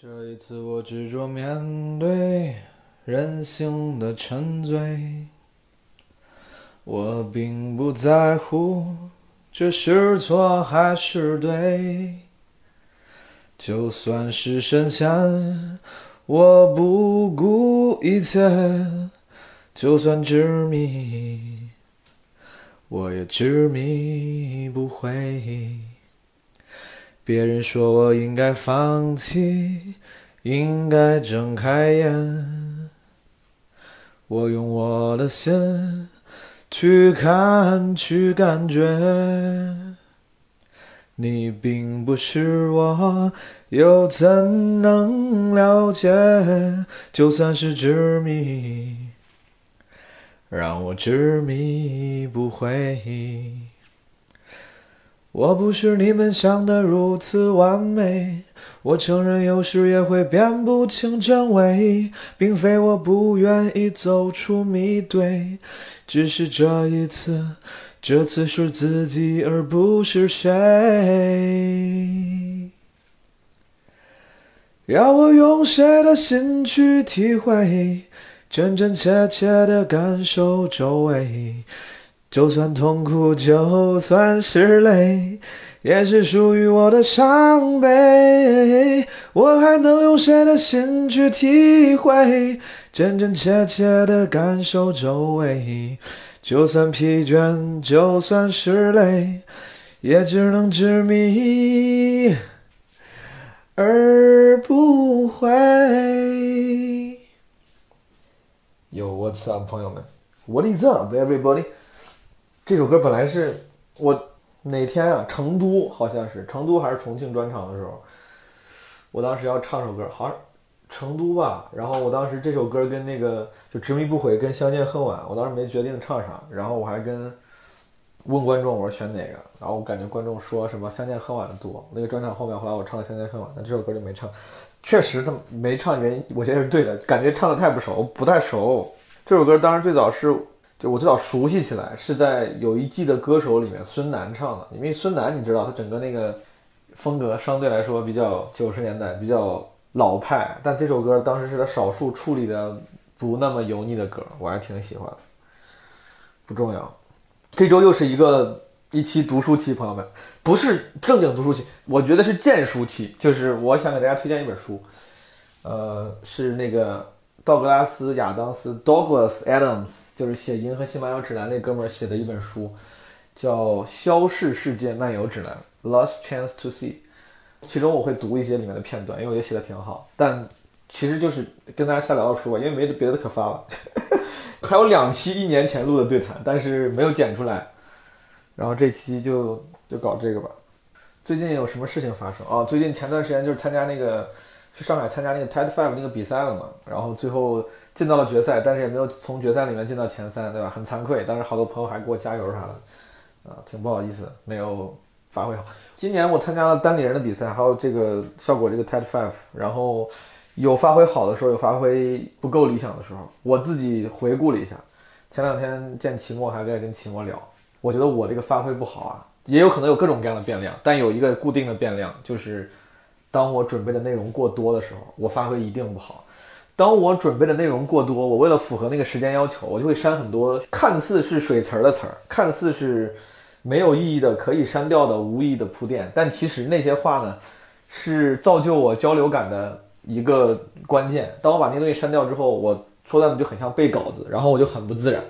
这一次我执着面对人性的沉醉，我并不在乎这是错还是对，就算是神仙，我不顾一切，就算执迷，我也执迷不悔。别人说我应该放弃，应该睁开眼。我用我的心去看，去感觉。你并不是我，又怎能了解？就算是执迷，让我执迷不悔。我不是你们想的如此完美，我承认有时也会辨不清真伪，并非我不愿意走出迷堆，只是这一次，这次是自己而不是谁。要我用谁的心去体会，真真切切的感受周围。就算痛苦，就算是泪，也是属于我的伤悲。我还能用谁的心去体会，真真切切的感受周围？就算疲倦，就算是累，也只能执迷而不悔。有我操，朋友们，What is up, everybody？这首歌本来是我哪天啊，成都好像是成都还是重庆专场的时候，我当时要唱首歌，好像成都吧。然后我当时这首歌跟那个就执迷不悔跟相见恨晚，我当时没决定唱啥。然后我还跟问观众我说选哪个，然后我感觉观众说什么相见恨晚的多。那个专场后面后来我唱了相见恨晚，但这首歌就没唱。确实他没唱原因，我觉得是对的，感觉唱的太不熟，不太熟。这首歌当时最早是。就我最早熟悉起来是在有一季的歌手里面，孙楠唱的。因为孙楠你知道，他整个那个风格相对来说比较九十年代，比较老派。但这首歌当时是他少数处理的不那么油腻的歌，我还挺喜欢。不重要。这周又是一个一期读书期，朋友们，不是正经读书期，我觉得是荐书期。就是我想给大家推荐一本书，呃，是那个。道格拉斯·亚当斯 （Douglas Adams） 就是写《银河系漫游指南》那哥们儿写的一本书，叫《消逝世界漫游指南》（Lost Chance to See）。其中我会读一些里面的片段，因为我觉得写的挺好。但其实就是跟大家瞎聊聊书吧，因为没别的可发了。还有两期一年前录的对谈，但是没有剪出来。然后这期就就搞这个吧。最近有什么事情发生啊？最近前段时间就是参加那个。去上海参加那个 TED Five 那个比赛了嘛，然后最后进到了决赛，但是也没有从决赛里面进到前三，对吧？很惭愧，当时好多朋友还给我加油啥的，啊，挺不好意思，没有发挥好。今年我参加了单立人的比赛，还有这个效果这个 TED Five，然后有发挥好的时候，有发挥不够理想的时候。我自己回顾了一下，前两天见齐墨还在跟齐墨聊，我觉得我这个发挥不好啊，也有可能有各种各样的变量，但有一个固定的变量就是。当我准备的内容过多的时候，我发挥一定不好。当我准备的内容过多，我为了符合那个时间要求，我就会删很多看似是水词儿的词儿，看似是没有意义的、可以删掉的无意义的铺垫。但其实那些话呢，是造就我交流感的一个关键。当我把那些东西删掉之后，我说段子就很像背稿子，然后我就很不自然。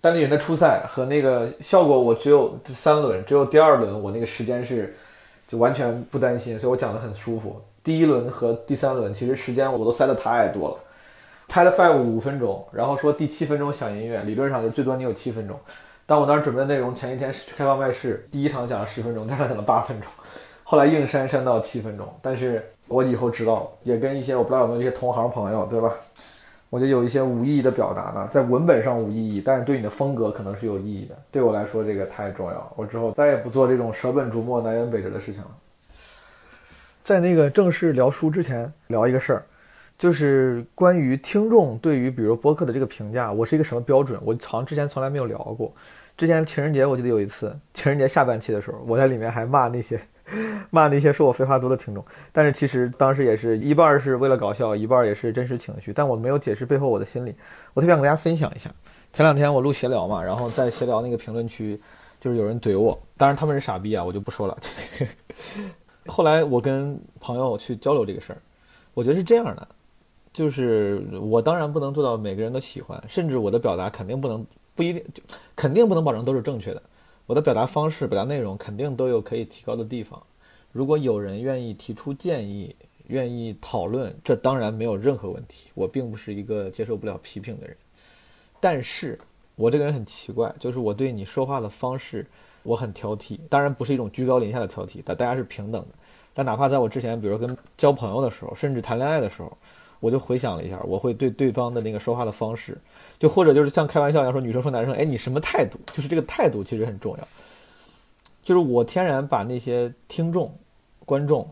单立人的初赛和那个效果，我只有三轮，只有第二轮我那个时间是。就完全不担心，所以我讲的很舒服。第一轮和第三轮其实时间我都塞的太多了，TED Five 五分钟，然后说第七分钟响音乐，理论上就最多你有七分钟。但我当时准备的内容，前一天去开放麦试，第一场讲了十分钟，第二场讲了八分钟，后来硬删删到七分钟。但是我以后知道，也跟一些我不知道有没有一些同行朋友，对吧？我觉得有一些无意义的表达呢，在文本上无意义，但是对你的风格可能是有意义的。对我来说，这个太重要了。我之后再也不做这种舍本逐末、南辕北辙的事情了。在那个正式聊书之前，聊一个事儿，就是关于听众对于比如播客的这个评价，我是一个什么标准？我好像之前从来没有聊过。之前情人节，我记得有一次情人节下半期的时候，我在里面还骂那些 骂那些说我废话多的听众。但是其实当时也是一半是为了搞笑，一半也是真实情绪。但我没有解释背后我的心理，我特别想跟大家分享一下。前两天我录闲聊嘛，然后在闲聊那个评论区，就是有人怼我，当然他们是傻逼啊，我就不说了。后来我跟朋友去交流这个事儿，我觉得是这样的，就是我当然不能做到每个人都喜欢，甚至我的表达肯定不能不一定就肯定不能保证都是正确的。我的表达方式、表达内容肯定都有可以提高的地方。如果有人愿意提出建议、愿意讨论，这当然没有任何问题。我并不是一个接受不了批评的人。但是我这个人很奇怪，就是我对你说话的方式我很挑剔，当然不是一种居高临下的挑剔，但大家是平等的。但哪怕在我之前，比如跟交朋友的时候，甚至谈恋爱的时候，我就回想了一下，我会对对方的那个说话的方式，就或者就是像开玩笑一样说女生说男生，哎，你什么态度？就是这个态度其实很重要。就是我天然把那些听众、观众，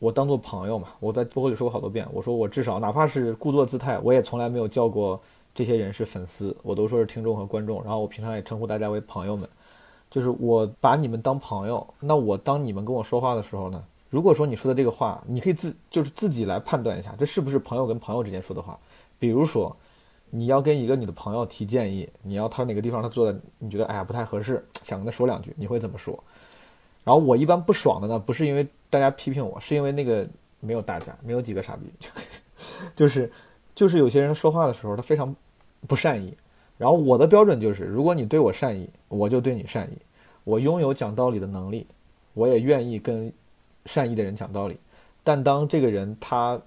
我当做朋友嘛。我在播客里说过好多遍，我说我至少哪怕是故作姿态，我也从来没有叫过。这些人是粉丝，我都说是听众和观众，然后我平常也称呼大家为朋友们，就是我把你们当朋友。那我当你们跟我说话的时候呢，如果说你说的这个话，你可以自就是自己来判断一下，这是不是朋友跟朋友之间说的话。比如说，你要跟一个你的朋友提建议，你要他哪个地方他做的你觉得哎呀不太合适，想跟他说两句，你会怎么说？然后我一般不爽的呢，不是因为大家批评我，是因为那个没有大家，没有几个傻逼，就是就是有些人说话的时候他非常。不善意，然后我的标准就是，如果你对我善意，我就对你善意。我拥有讲道理的能力，我也愿意跟善意的人讲道理。但当这个人他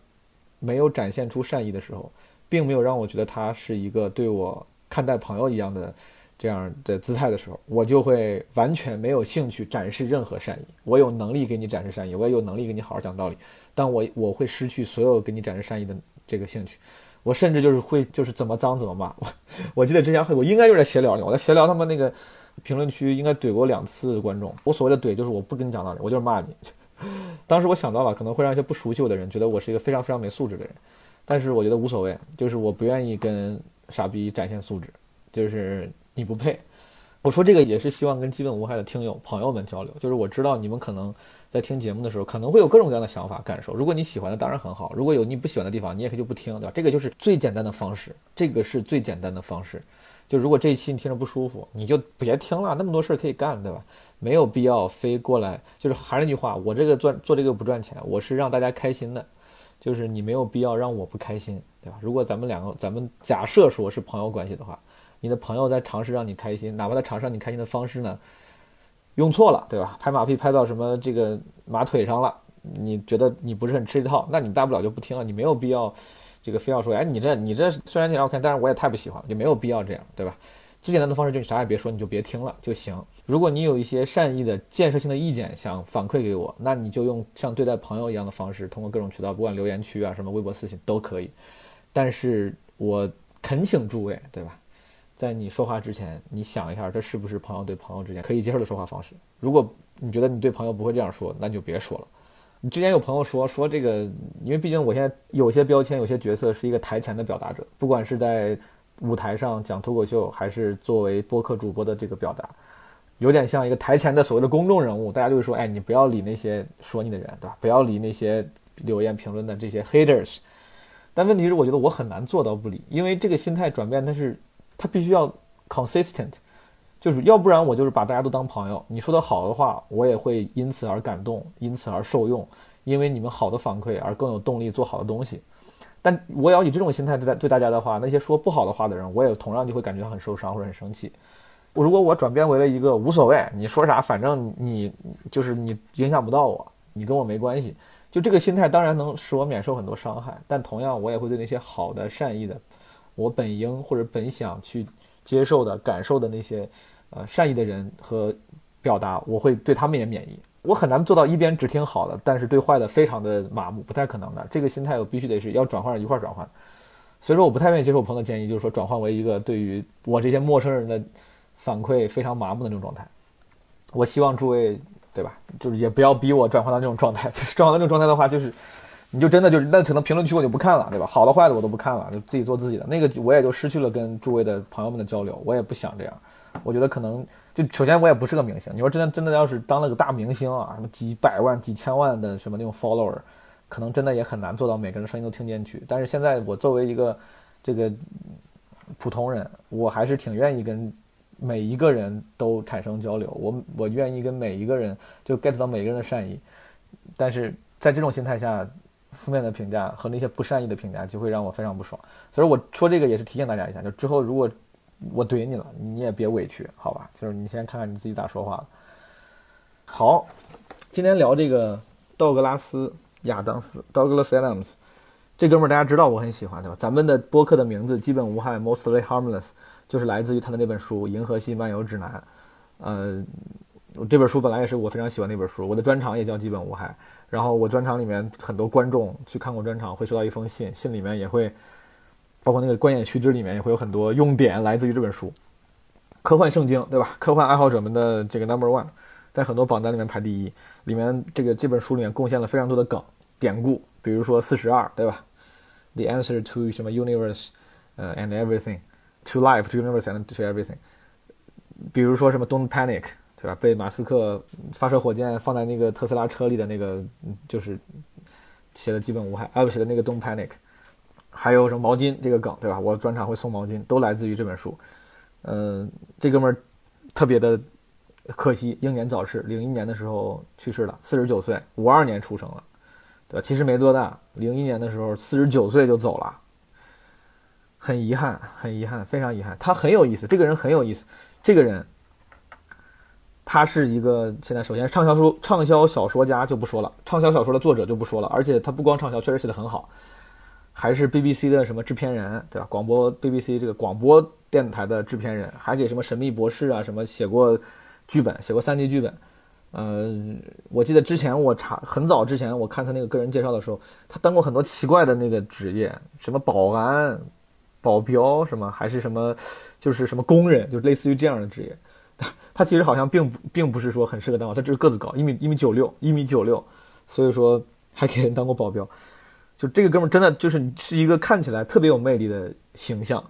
没有展现出善意的时候，并没有让我觉得他是一个对我看待朋友一样的这样的姿态的时候，我就会完全没有兴趣展示任何善意。我有能力给你展示善意，我也有能力给你好好讲道理，但我我会失去所有给你展示善意的这个兴趣。我甚至就是会就是怎么脏怎么骂。我 我记得之前会我应该就是在闲聊里，我在闲聊他们那个评论区应该怼过两次观众。我所谓的怼就是我不跟你讲道理，我就是骂你。当时我想到了可能会让一些不熟悉我的人觉得我是一个非常非常没素质的人，但是我觉得无所谓，就是我不愿意跟傻逼展现素质，就是你不配。我说这个也是希望跟基本无害的听友朋友们交流，就是我知道你们可能。在听节目的时候，可能会有各种各样的想法、感受。如果你喜欢的，当然很好；如果有你不喜欢的地方，你也可以就不听，对吧？这个就是最简单的方式，这个是最简单的方式。就如果这一期你听着不舒服，你就别听了，那么多事儿可以干，对吧？没有必要非过来。就是还是那句话，我这个赚做这个不赚钱，我是让大家开心的。就是你没有必要让我不开心，对吧？如果咱们两个，咱们假设说是朋友关系的话，你的朋友在尝试让你开心，哪怕他尝试让你开心的方式呢？用错了，对吧？拍马屁拍到什么这个马腿上了，你觉得你不是很吃这套，那你大不了就不听了，你没有必要，这个非要说，哎，你这你这虽然挺好看，但是我也太不喜欢了，就没有必要这样，对吧？最简单的方式就是你啥也别说，你就别听了就行。如果你有一些善意的建设性的意见想反馈给我，那你就用像对待朋友一样的方式，通过各种渠道，不管留言区啊，什么微博私信都可以。但是我恳请诸位，对吧？在你说话之前，你想一下，这是不是朋友对朋友之间可以接受的说话方式？如果你觉得你对朋友不会这样说，那就别说了。你之前有朋友说说这个，因为毕竟我现在有些标签、有些角色是一个台前的表达者，不管是在舞台上讲脱口秀，还是作为播客主播的这个表达，有点像一个台前的所谓的公众人物。大家就会说，哎，你不要理那些说你的人，对吧？不要理那些留言评论的这些 haters。但问题是，我觉得我很难做到不理，因为这个心态转变，它是。它必须要 consistent，就是要不然我就是把大家都当朋友。你说的好的话，我也会因此而感动，因此而受用，因为你们好的反馈而更有动力做好的东西。但我要以这种心态对待对大家的话，那些说不好的话的人，我也同样就会感觉很受伤或者很生气。我如果我转变为了一个无所谓，你说啥反正你就是你影响不到我，你跟我没关系，就这个心态当然能使我免受很多伤害。但同样我也会对那些好的善意的。我本应或者本想去接受的感受的那些，呃，善意的人和表达，我会对他们也免疫。我很难做到一边只听好的，但是对坏的非常的麻木，不太可能的。这个心态我必须得是要转换一块转换。所以说，我不太愿意接受朋友的建议，就是说转换为一个对于我这些陌生人的反馈非常麻木的那种状态。我希望诸位，对吧？就是也不要逼我转换到那种状态。转换到那种状态的话，就是。你就真的就是那可能评论区我就不看了，对吧？好的坏的我都不看了，就自己做自己的。那个我也就失去了跟诸位的朋友们的交流，我也不想这样。我觉得可能就首先我也不是个明星，你说真的真的要是当了个大明星啊，什么几百万、几千万的什么那种 follower，可能真的也很难做到每个人声音都听进去。但是现在我作为一个这个普通人，我还是挺愿意跟每一个人都产生交流，我我愿意跟每一个人就 get 到每个人的善意。但是在这种心态下，负面的评价和那些不善意的评价就会让我非常不爽。所以我说这个也是提醒大家一下，就之后如果我怼你了，你也别委屈，好吧？就是你先看看你自己咋说话。好，今天聊这个道格拉斯·亚当斯 （Douglas Adams） 这哥们儿，大家知道我很喜欢，对吧？咱们的播客的名字基本无害 （Mostly Harmless） 就是来自于他的那本书《银河系漫游指南》。呃，这本书本来也是我非常喜欢那本书，我的专场也叫《基本无害》。然后我专场里面很多观众去看过专场，会收到一封信，信里面也会。包括那个观演须知里面也会有很多用典来自于这本书，科幻圣经，对吧？科幻爱好者们的这个 number one，在很多榜单里面排第一。里面这个这本书里面贡献了非常多的梗典故，比如说四十二，对吧？The answer to 什么 universe，呃，and everything，to life，to universe and to everything。比如说什么 Don't panic，对吧？被马斯克发射火箭放在那个特斯拉车里的那个，就是写的基本无害，啊不写的那个 Don't panic。还有什么毛巾这个梗，对吧？我专场会送毛巾，都来自于这本书。嗯，这哥们儿特别的可惜，英年早逝，零一年的时候去世了，四十九岁，五二年出生了，对吧？其实没多大，零一年的时候四十九岁就走了，很遗憾，很遗憾，非常遗憾。他很有意思，这个人很有意思。这个人，他是一个现在首先畅销书、畅销小说家就不说了，畅销小说的作者就不说了，而且他不光畅销，确实写的很好。还是 BBC 的什么制片人，对吧？广播 BBC 这个广播电台的制片人，还给什么神秘博士啊什么写过剧本，写过三 D 剧本。呃，我记得之前我查很早之前我看他那个个人介绍的时候，他当过很多奇怪的那个职业，什么保安、保镖什么，还是什么，就是什么工人，就类似于这样的职业。他其实好像并不并不是说很适合当，他只是个子高，一米一米九六，一米九六，所以说还给人当过保镖。就这个哥们真的就是是一个看起来特别有魅力的形象，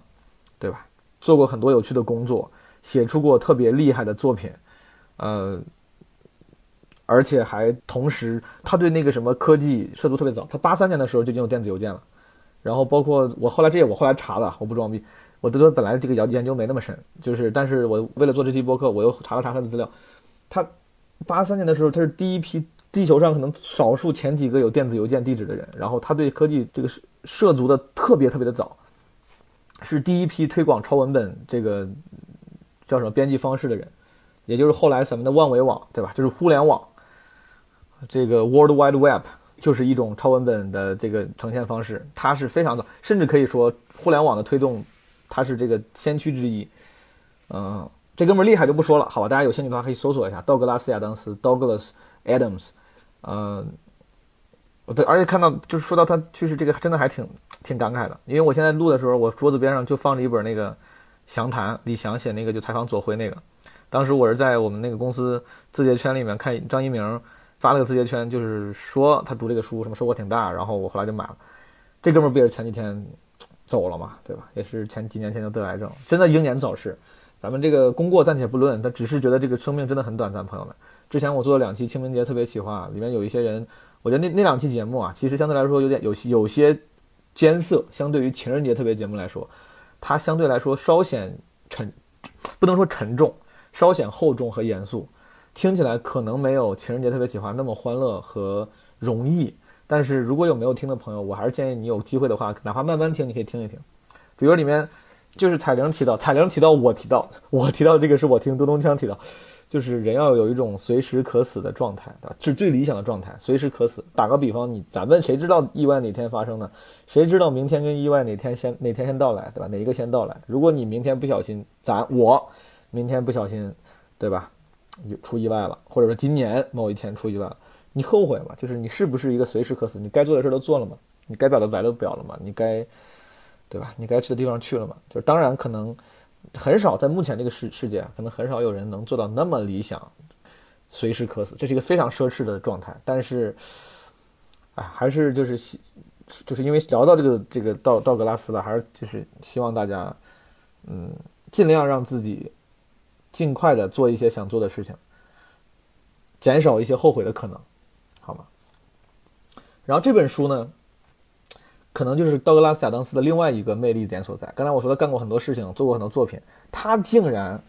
对吧？做过很多有趣的工作，写出过特别厉害的作品，呃，而且还同时他对那个什么科技涉足特别早，他八三年的时候就已经有电子邮件了。然后包括我后来这也我后来查的，我不装逼，我对他本来这个研研究没那么深，就是但是我为了做这期播客，我又查了查他的资料，他八三年的时候他是第一批。地球上可能少数前几个有电子邮件地址的人，然后他对科技这个涉足的特别特别的早，是第一批推广超文本这个叫什么编辑方式的人，也就是后来咱们的万维网，对吧？就是互联网，这个 World Wide Web 就是一种超文本的这个呈现方式，它是非常早，甚至可以说互联网的推动，它是这个先驱之一。嗯，这哥们厉害就不说了，好吧？大家有兴趣的话可以搜索一下道格拉斯亚当斯 Douglas Adams。嗯，我对，而且看到就是说到他去世，这个真的还挺挺感慨的。因为我现在录的时候，我桌子边上就放着一本那个详谈，李翔写那个就采访左晖那个。当时我是在我们那个公司字节圈里面看张一鸣发了个字节圈，就是说他读这个书什么收获挺大，然后我后来就买了。这哥们不也是前几天走了嘛，对吧？也是前几年前就得癌症，真的英年早逝。咱们这个功过暂且不论，他只是觉得这个生命真的很短暂，朋友们。之前我做了两期清明节特别企划，里面有一些人，我觉得那那两期节目啊，其实相对来说有点有有些艰涩，相对于情人节特别节目来说，它相对来说稍显沉，不能说沉重，稍显厚重和严肃，听起来可能没有情人节特别企划那么欢乐和容易。但是如果有没有听的朋友，我还是建议你有机会的话，哪怕慢慢听，你可以听一听。比如里面就是彩玲提到，彩玲提到我提到，我提到这个是我听嘟咚锵提到。就是人要有一种随时可死的状态，对吧？是最理想的状态，随时可死。打个比方，你咱们谁知道意外哪天发生呢？谁知道明天跟意外哪天先哪天先到来，对吧？哪一个先到来？如果你明天不小心，咱我明天不小心，对吧？有出意外了，或者说今年某一天出意外了，你后悔吗？就是你是不是一个随时可死？你该做的事都做了吗？你该表的白都表了吗？你该，对吧？你该去的地方去了吗？就是当然可能。很少在目前这个世世界，可能很少有人能做到那么理想，随时可死，这是一个非常奢侈的状态。但是，哎，还是就是希，就是因为聊到这个这个道道格拉斯了，还是就是希望大家，嗯，尽量让自己尽快的做一些想做的事情，减少一些后悔的可能，好吗？然后这本书呢，可能就是道格拉斯亚当斯的另外一个魅力点所在。刚才我说他干过很多事情，做过很多作品，他竟然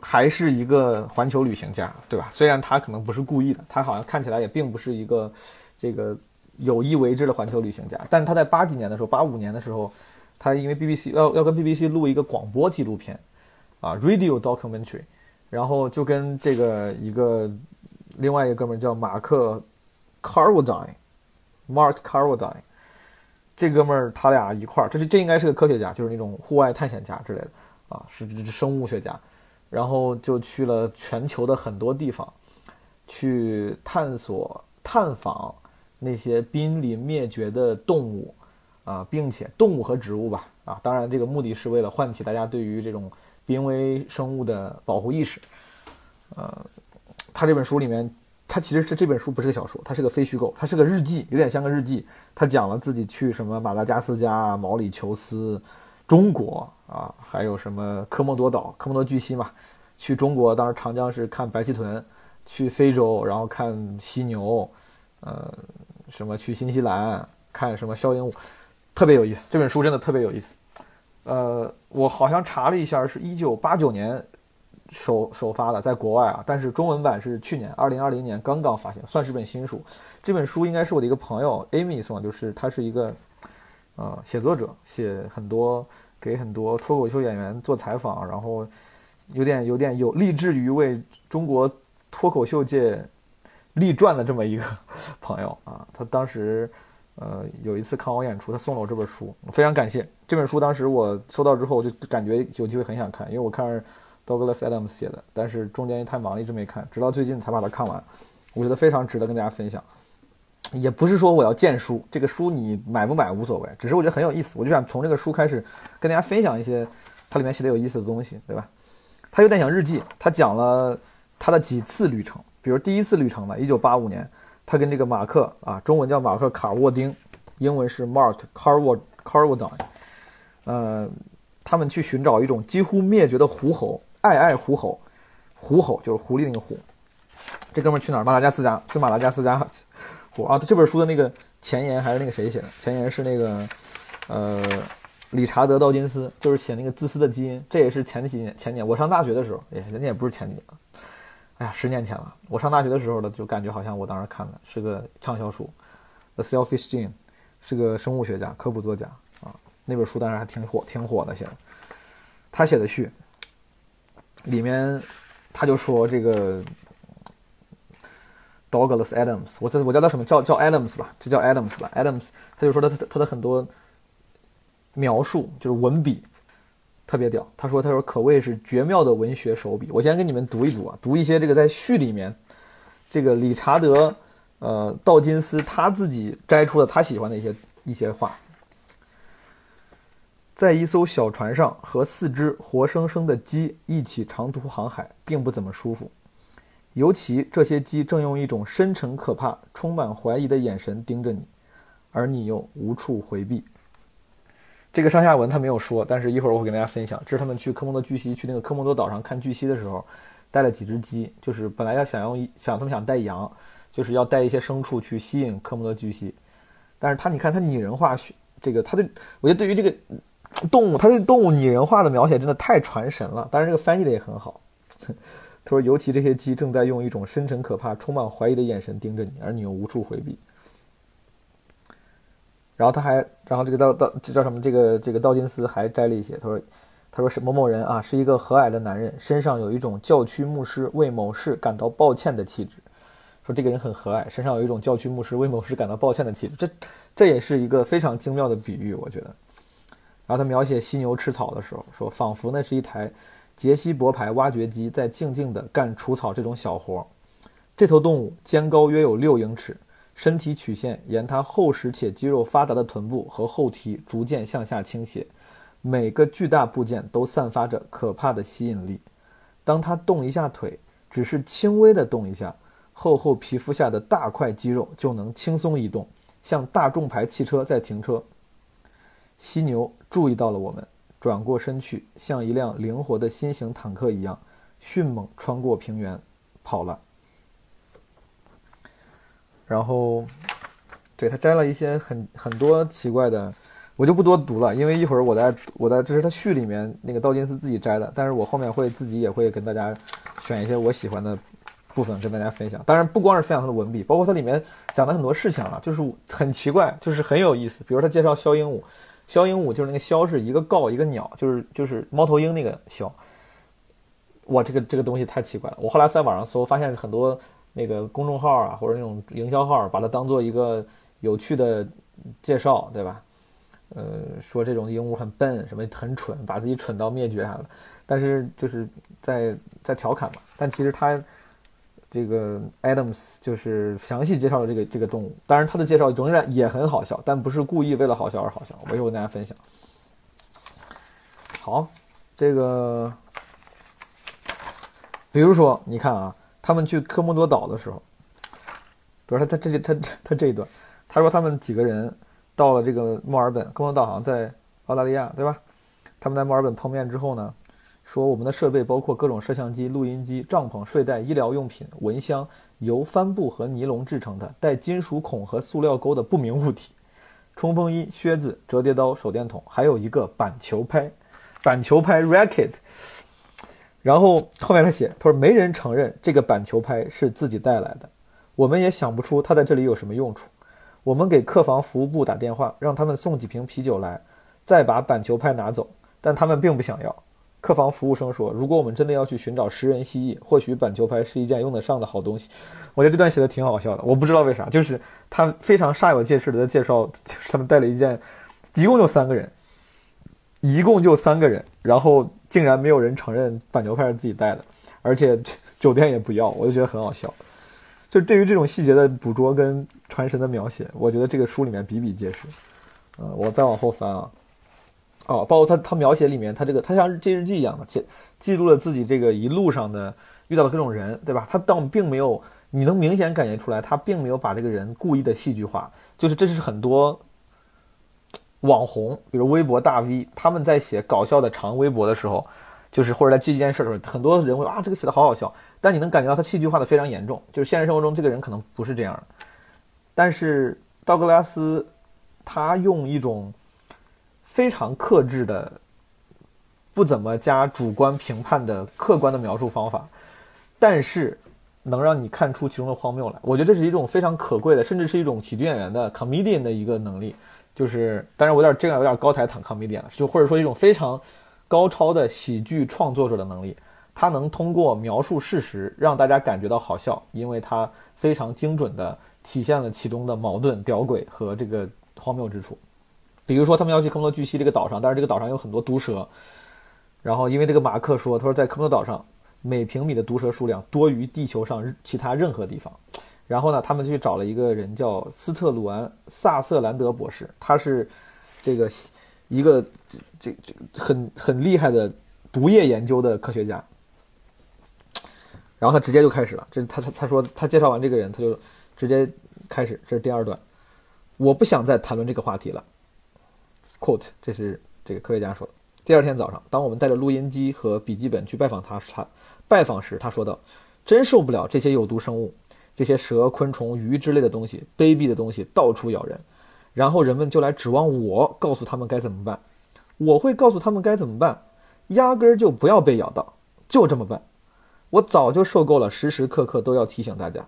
还是一个环球旅行家，对吧？虽然他可能不是故意的，他好像看起来也并不是一个这个有意为之的环球旅行家，但是他在八几年的时候，八五年的时候，他因为 BBC 要要跟 BBC 录一个广播纪录片。啊，radio documentary，然后就跟这个一个另外一个哥们叫马克 Carwadine，Mark Carwadine，这哥们儿他俩一块儿，这是这应该是个科学家，就是那种户外探险家之类的啊，是生物学家，然后就去了全球的很多地方，去探索探访那些濒临灭绝的动物啊，并且动物和植物吧啊，当然这个目的是为了唤起大家对于这种。濒危生物的保护意识，呃，他这本书里面，他其实是这本书不是个小说，它是个非虚构，它是个日记，有点像个日记。他讲了自己去什么马达加斯加、毛里求斯、中国啊，还有什么科莫多岛、科莫多巨蜥嘛。去中国，当时长江是看白鳍豚；去非洲，然后看犀牛；呃，什么去新西兰看什么肖鹦鹉，特别有意思。这本书真的特别有意思。呃，我好像查了一下，是一九八九年首首发的，在国外啊，但是中文版是去年二零二零年刚刚发行，算是本新书。这本书应该是我的一个朋友 Amy 送的，就是他是一个呃写作者，写很多给很多脱口秀演员做采访，然后有点有点有立志于为中国脱口秀界立传的这么一个 朋友啊，他当时。呃，有一次看我演出，他送了我这本书，非常感谢。这本书当时我收到之后，就感觉有机会很想看，因为我看 Douglas Adams 写的，但是中间太忙了，一直没看，直到最近才把它看完。我觉得非常值得跟大家分享。也不是说我要荐书，这个书你买不买无所谓，只是我觉得很有意思，我就想从这个书开始跟大家分享一些它里面写的有意思的东西，对吧？他有点像日记，他讲了他的几次旅程，比如第一次旅程呢，一九八五年。他跟这个马克啊，中文叫马克卡沃丁，英文是 Mark Carward Carwardine，呃，他们去寻找一种几乎灭绝的狐猴，爱爱狐吼，狐吼就是狐狸那个狐。这哥们去哪儿？马达加斯加，去马达加斯加。狐啊，这本书的那个前言还是那个谁写的？前言是那个呃，理查德道金斯，就是写那个自私的基因。这也是前几年前年我上大学的时候，哎，人家也不是前几年。哎呀，十年前了。我上大学的时候呢，就感觉好像我当时看的是个畅销书，《The Selfish Gene》，是个生物学家、科普作家啊。那本书当时还挺火，挺火的。写的，他写的序里面，他就说这个 Douglas Adams，我这我叫他什么？叫叫 Adams 吧，就叫 Adams 吧。Adams，他就说他他的很多描述就是文笔。特别屌，他说：“他说可谓是绝妙的文学手笔。”我先给你们读一读啊，读一些这个在序里面，这个理查德，呃，道金斯他自己摘出的他喜欢的一些一些话。在一艘小船上和四只活生生的鸡一起长途航海，并不怎么舒服，尤其这些鸡正用一种深沉可怕、充满怀疑的眼神盯着你，而你又无处回避。这个上下文他没有说，但是一会儿我会跟大家分享。这是他们去科莫多巨蜥，去那个科莫多岛上看巨蜥的时候，带了几只鸡，就是本来要想用想他们想带羊，就是要带一些牲畜去吸引科莫多巨蜥。但是他你看他拟人化，这个他对我觉得对于这个动物，他对动物拟人化的描写真的太传神了。当然这个翻译的也很好。他说尤其这些鸡正在用一种深沉可怕、充满怀疑的眼神盯着你，而你又无处回避。然后他还，然后这个道道这叫什么？这个这个道金斯还摘了一些。他说，他说是某某人啊，是一个和蔼的男人，身上有一种教区牧师为某事感到抱歉的气质。说这个人很和蔼，身上有一种教区牧师为某事感到抱歉的气质。这这也是一个非常精妙的比喻，我觉得。然后他描写犀牛吃草的时候，说仿佛那是一台杰西伯牌挖掘机在静静地干除草这种小活。这头动物肩高约有六英尺。身体曲线沿它厚实且肌肉发达的臀部和后蹄逐渐向下倾斜，每个巨大部件都散发着可怕的吸引力。当它动一下腿，只是轻微的动一下，厚厚皮肤下的大块肌肉就能轻松移动，像大众牌汽车在停车。犀牛注意到了我们，转过身去，像一辆灵活的新型坦克一样，迅猛穿过平原，跑了。然后，对他摘了一些很很多奇怪的，我就不多读了，因为一会儿我在我在这是他序里面那个道金斯自己摘的，但是我后面会自己也会跟大家选一些我喜欢的部分跟大家分享。当然不光是分享他的文笔，包括它里面讲的很多事情啊，就是很奇怪，就是很有意思。比如他介绍肖鹦鹉，肖鹦鹉就是那个肖是一个告一个鸟，就是就是猫头鹰那个肖。哇，这个这个东西太奇怪了。我后来在网上搜，发现很多。那个公众号啊，或者那种营销号，把它当做一个有趣的介绍，对吧？呃，说这种鹦鹉很笨，什么很蠢，把自己蠢到灭绝啥的，但是就是在在调侃嘛。但其实它这个 Adams 就是详细介绍了这个这个动物，当然他的介绍仍然也很好笑，但不是故意为了好笑而好笑。我一会跟大家分享。好，这个比如说你看啊。他们去科莫多岛的时候，比如他他这他他这一段，他说他们几个人到了这个墨尔本，科莫多岛好像在澳大利亚，对吧？他们在墨尔本碰面之后呢，说我们的设备包括各种摄像机、录音机、帐篷、睡袋、医疗用品、蚊香，由帆布和尼龙制成的带金属孔和塑料钩的不明物体，冲锋衣、靴子、折叠刀、手电筒，还有一个板球拍，板球拍 racket。然后后面他写，他说没人承认这个板球拍是自己带来的，我们也想不出他在这里有什么用处。我们给客房服务部打电话，让他们送几瓶啤酒来，再把板球拍拿走，但他们并不想要。客房服务生说，如果我们真的要去寻找食人蜥蜴，或许板球拍是一件用得上的好东西。我觉得这段写的挺好笑的，我不知道为啥，就是他非常煞有介事的介绍，就是他们带了一件，一共就三个人，一共就三个人，然后。竟然没有人承认板球拍是自己带的，而且酒店也不要，我就觉得很好笑。就对于这种细节的捕捉跟传神的描写，我觉得这个书里面比比皆是。呃，我再往后翻啊，哦，包括他他描写里面，他这个他像日记日记一样的记记录了自己这个一路上的遇到的各种人，对吧？他倒并没有，你能明显感觉出来，他并没有把这个人故意的戏剧化，就是这是很多。网红，比如微博大 V，他们在写搞笑的长微博的时候，就是或者在记一件事的时候，很多人会啊，这个写的好好笑，但你能感觉到他戏剧化的非常严重。就是现实生活中，这个人可能不是这样，但是道格拉斯他用一种非常克制的、不怎么加主观评判的客观的描述方法，但是能让你看出其中的荒谬来。我觉得这是一种非常可贵的，甚至是一种喜剧演员的 comedian 的一个能力。就是，当然我有点这样有点高抬堂 comedian 了，就或者说一种非常高超的喜剧创作者的能力，他能通过描述事实让大家感觉到好笑，因为他非常精准的体现了其中的矛盾、屌诡和这个荒谬之处。比如说，他们要去科莫多巨蜥这个岛上，但是这个岛上有很多毒蛇，然后因为这个马克说，他说在科莫多岛上每平米的毒蛇数量多于地球上其他任何地方。然后呢，他们去找了一个人，叫斯特鲁安·萨瑟兰德博士，他是这个一个这这很很厉害的毒液研究的科学家。然后他直接就开始了，这他他他说他介绍完这个人，他就直接开始，这是第二段。我不想再谈论这个话题了。quote，这是这个科学家说的。第二天早上，当我们带着录音机和笔记本去拜访他，他拜访时他说道：“真受不了这些有毒生物。”这些蛇、昆虫、鱼之类的东西，卑鄙的东西到处咬人，然后人们就来指望我告诉他们该怎么办。我会告诉他们该怎么办，压根儿就不要被咬到，就这么办。我早就受够了时时刻刻都要提醒大家，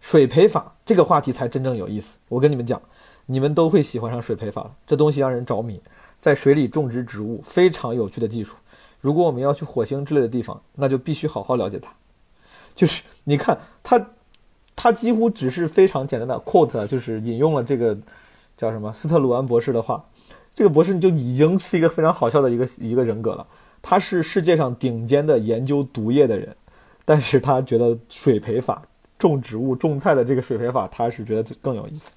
水培法这个话题才真正有意思。我跟你们讲，你们都会喜欢上水培法这东西让人着迷，在水里种植植物，非常有趣的技术。如果我们要去火星之类的地方，那就必须好好了解它。就是你看他。他几乎只是非常简单的 quote，就是引用了这个叫什么斯特鲁安博士的话。这个博士就已经是一个非常好笑的一个一个人格了。他是世界上顶尖的研究毒液的人，但是他觉得水培法种植物种菜的这个水培法，他是觉得更有意思。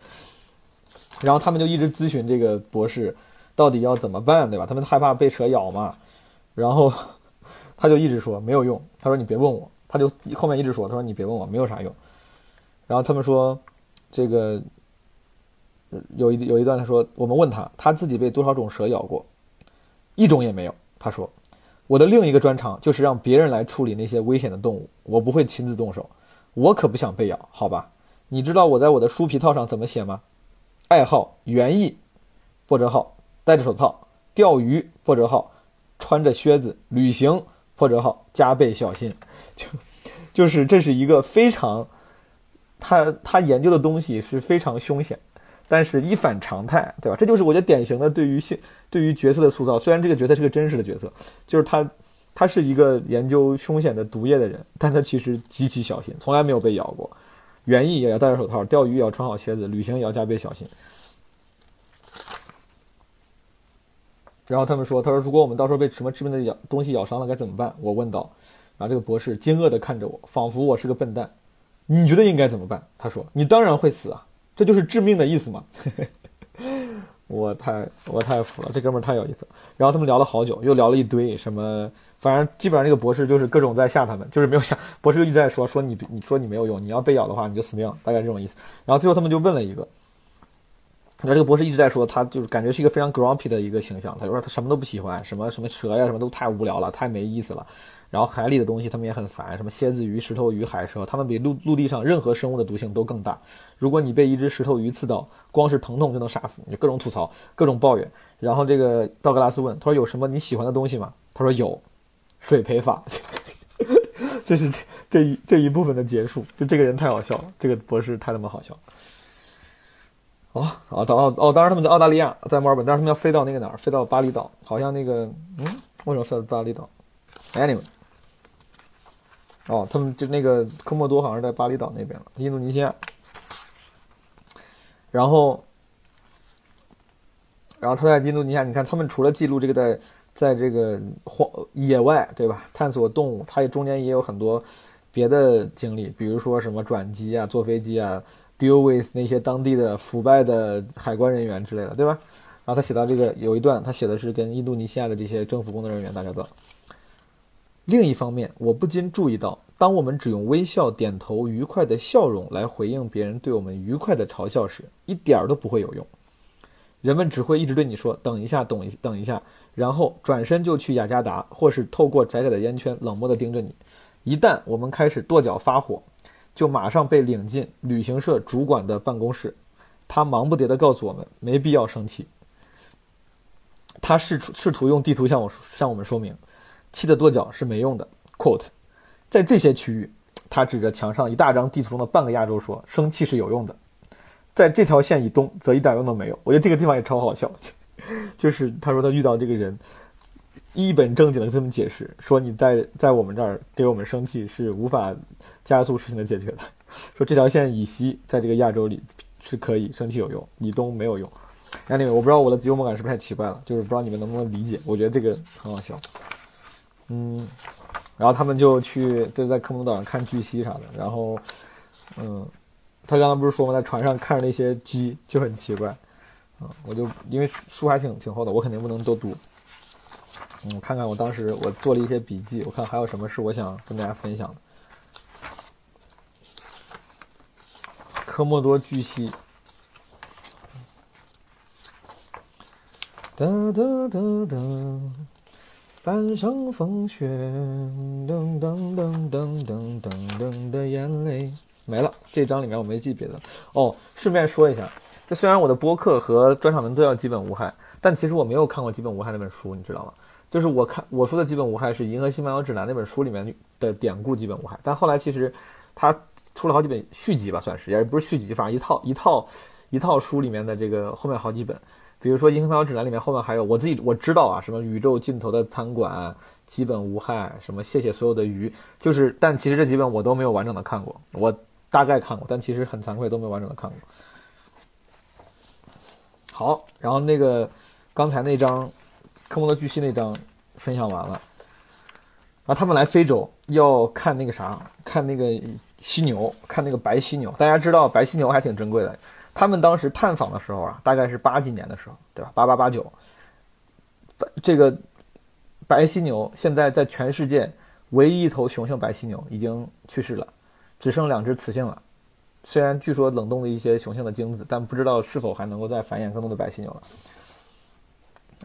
然后他们就一直咨询这个博士，到底要怎么办，对吧？他们害怕被蛇咬嘛。然后他就一直说没有用。他说你别问我。他就后面一直说，他说你别问我，没有啥用。然后他们说，这个有一有一段他说，我们问他他自己被多少种蛇咬过，一种也没有。他说，我的另一个专长就是让别人来处理那些危险的动物，我不会亲自动手。我可不想被咬，好吧？你知道我在我的书皮套上怎么写吗？爱好园艺，波折号戴着手套钓鱼，波折号穿着靴子旅行，波折号加倍小心。就就是这是一个非常，他他研究的东西是非常凶险。但是，一反常态，对吧？这就是我觉得典型的对于性、对于角色的塑造。虽然这个角色是个真实的角色，就是他，他是一个研究凶险的毒液的人，但他其实极其小心，从来没有被咬过。园艺也要戴着手套，钓鱼也要穿好鞋子，旅行也要加倍小心。然后他们说：“他说，如果我们到时候被什么致命的咬东西咬伤了，该怎么办？”我问道。然后这个博士惊愕地看着我，仿佛我是个笨蛋。你觉得应该怎么办？他说：“你当然会死啊。”这就是致命的意思嘛？我太我太服了，这哥们儿太有意思。然后他们聊了好久，又聊了一堆什么，反正基本上这个博士就是各种在吓他们，就是没有吓。博士就一直在说说你你说你没有用，你要被咬的话你就死定了，大概这种意思。然后最后他们就问了一个，然后这个博士一直在说他就是感觉是一个非常 grumpy 的一个形象，他就说他什么都不喜欢，什么什么蛇呀什么都太无聊了，太没意思了。然后海里的东西他们也很烦，什么蝎子鱼、石头鱼、海蛇，它们比陆陆地上任何生物的毒性都更大。如果你被一只石头鱼刺到，光是疼痛就能杀死你。各种吐槽，各种抱怨。然后这个道格拉斯问他说：“有什么你喜欢的东西吗？”他说：“有，水培法。”这是这这一这一部分的结束。就这个人太好笑了，这个博士太他妈好笑了。哦，哦，到哦哦，当然他们在澳大利亚，在墨尔本，但是他们要飞到那个哪儿？飞到巴厘岛，好像那个嗯，为什么飞到巴厘岛？Anyway。哦，他们就那个科莫多好像是在巴厘岛那边了，印度尼西亚。然后，然后他在印度尼西亚，你看他们除了记录这个在在这个荒野外，对吧？探索动物，他也中间也有很多别的经历，比如说什么转机啊、坐飞机啊，deal with 那些当地的腐败的海关人员之类的，对吧？然后他写到这个有一段，他写的是跟印度尼西亚的这些政府工作人员打交道。另一方面，我不禁注意到，当我们只用微笑、点头、愉快的笑容来回应别人对我们愉快的嘲笑时，一点儿都不会有用。人们只会一直对你说“等一下，等一等一下”，然后转身就去雅加达，或是透过窄窄的烟圈冷漠地盯着你。一旦我们开始跺脚发火，就马上被领进旅行社主管的办公室。他忙不迭地告诉我们，没必要生气。他试图试图用地图向我向我们说明。气的跺脚是没用的。quote，在这些区域，他指着墙上一大张地图中的半个亚洲说：“生气是有用的。”在这条线以东，则一点用都没有。我觉得这个地方也超好笑，就是他说他遇到这个人，一本正经的跟他们解释说：“你在在我们这儿给我们生气是无法加速事情的解决的。”说这条线以西，在这个亚洲里是可以生气有用，以东没有用。Anyway，我不知道我的幽默感是不是太奇怪了，就是不知道你们能不能理解。我觉得这个很好笑。嗯，然后他们就去就在科莫岛上看巨蜥啥的，然后，嗯，他刚刚不是说吗？在船上看着那些鸡就很奇怪，嗯，我就因为书还挺挺厚的，我肯定不能多读。嗯，看看我当时我做了一些笔记，我看还有什么是我想跟大家分享的。科莫多巨蜥。哒哒哒哒。半生风雪，噔噔噔噔噔噔噔的眼泪没了。这章里面我没记别的哦。顺便说一下，这虽然我的播客和专场文都要基本无害，但其实我没有看过《基本无害》那本书，你知道吗？就是我看我说的基本无害是《银河系漫游指南》那本书里面的典故基本无害，但后来其实它出了好几本续集吧，算是也不是续集，反正一套一套一套书里面的这个后面好几本。比如说《银河漫游指南》里面后面还有我自己我知道啊，什么宇宙尽头的餐馆，基本无害，什么谢谢所有的鱼，就是，但其实这几本我都没有完整的看过，我大概看过，但其实很惭愧都没有完整的看过。好，然后那个刚才那张科莫多巨蜥那张分享完了，然后他们来非洲要看那个啥，看那个犀牛，看那个白犀牛，大家知道白犀牛还挺珍贵的。他们当时探访的时候啊，大概是八几年的时候，对吧？八八八九，这个白犀牛现在在全世界唯一一头雄性白犀牛已经去世了，只剩两只雌性了。虽然据说冷冻了一些雄性的精子，但不知道是否还能够再繁衍更多的白犀牛了。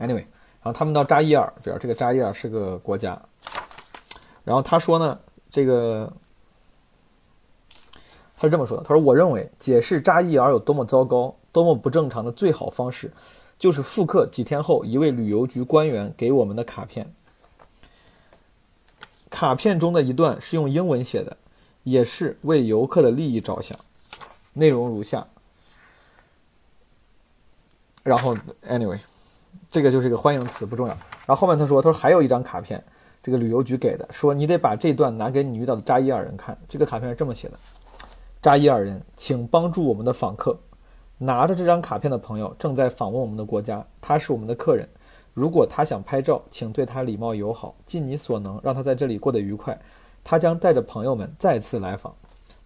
Anyway，然后他们到扎伊尔，主要这个扎伊尔是个国家。然后他说呢，这个他是这么说的：“他说，我认为解释扎伊尔有多么糟糕、多么不正常的最好方式，就是复刻几天后一位旅游局官员给我们的卡片。卡片中的一段是用英文写的，也是为游客的利益着想。内容如下。然后，anyway，这个就是一个欢迎词，不重要。然后后面他说，他说还有一张卡片。”这个旅游局给的，说你得把这段拿给你遇到的扎伊尔人看。这个卡片是这么写的：扎伊尔人，请帮助我们的访客。拿着这张卡片的朋友正在访问我们的国家，他是我们的客人。如果他想拍照，请对他礼貌友好，尽你所能让他在这里过得愉快。他将带着朋友们再次来访，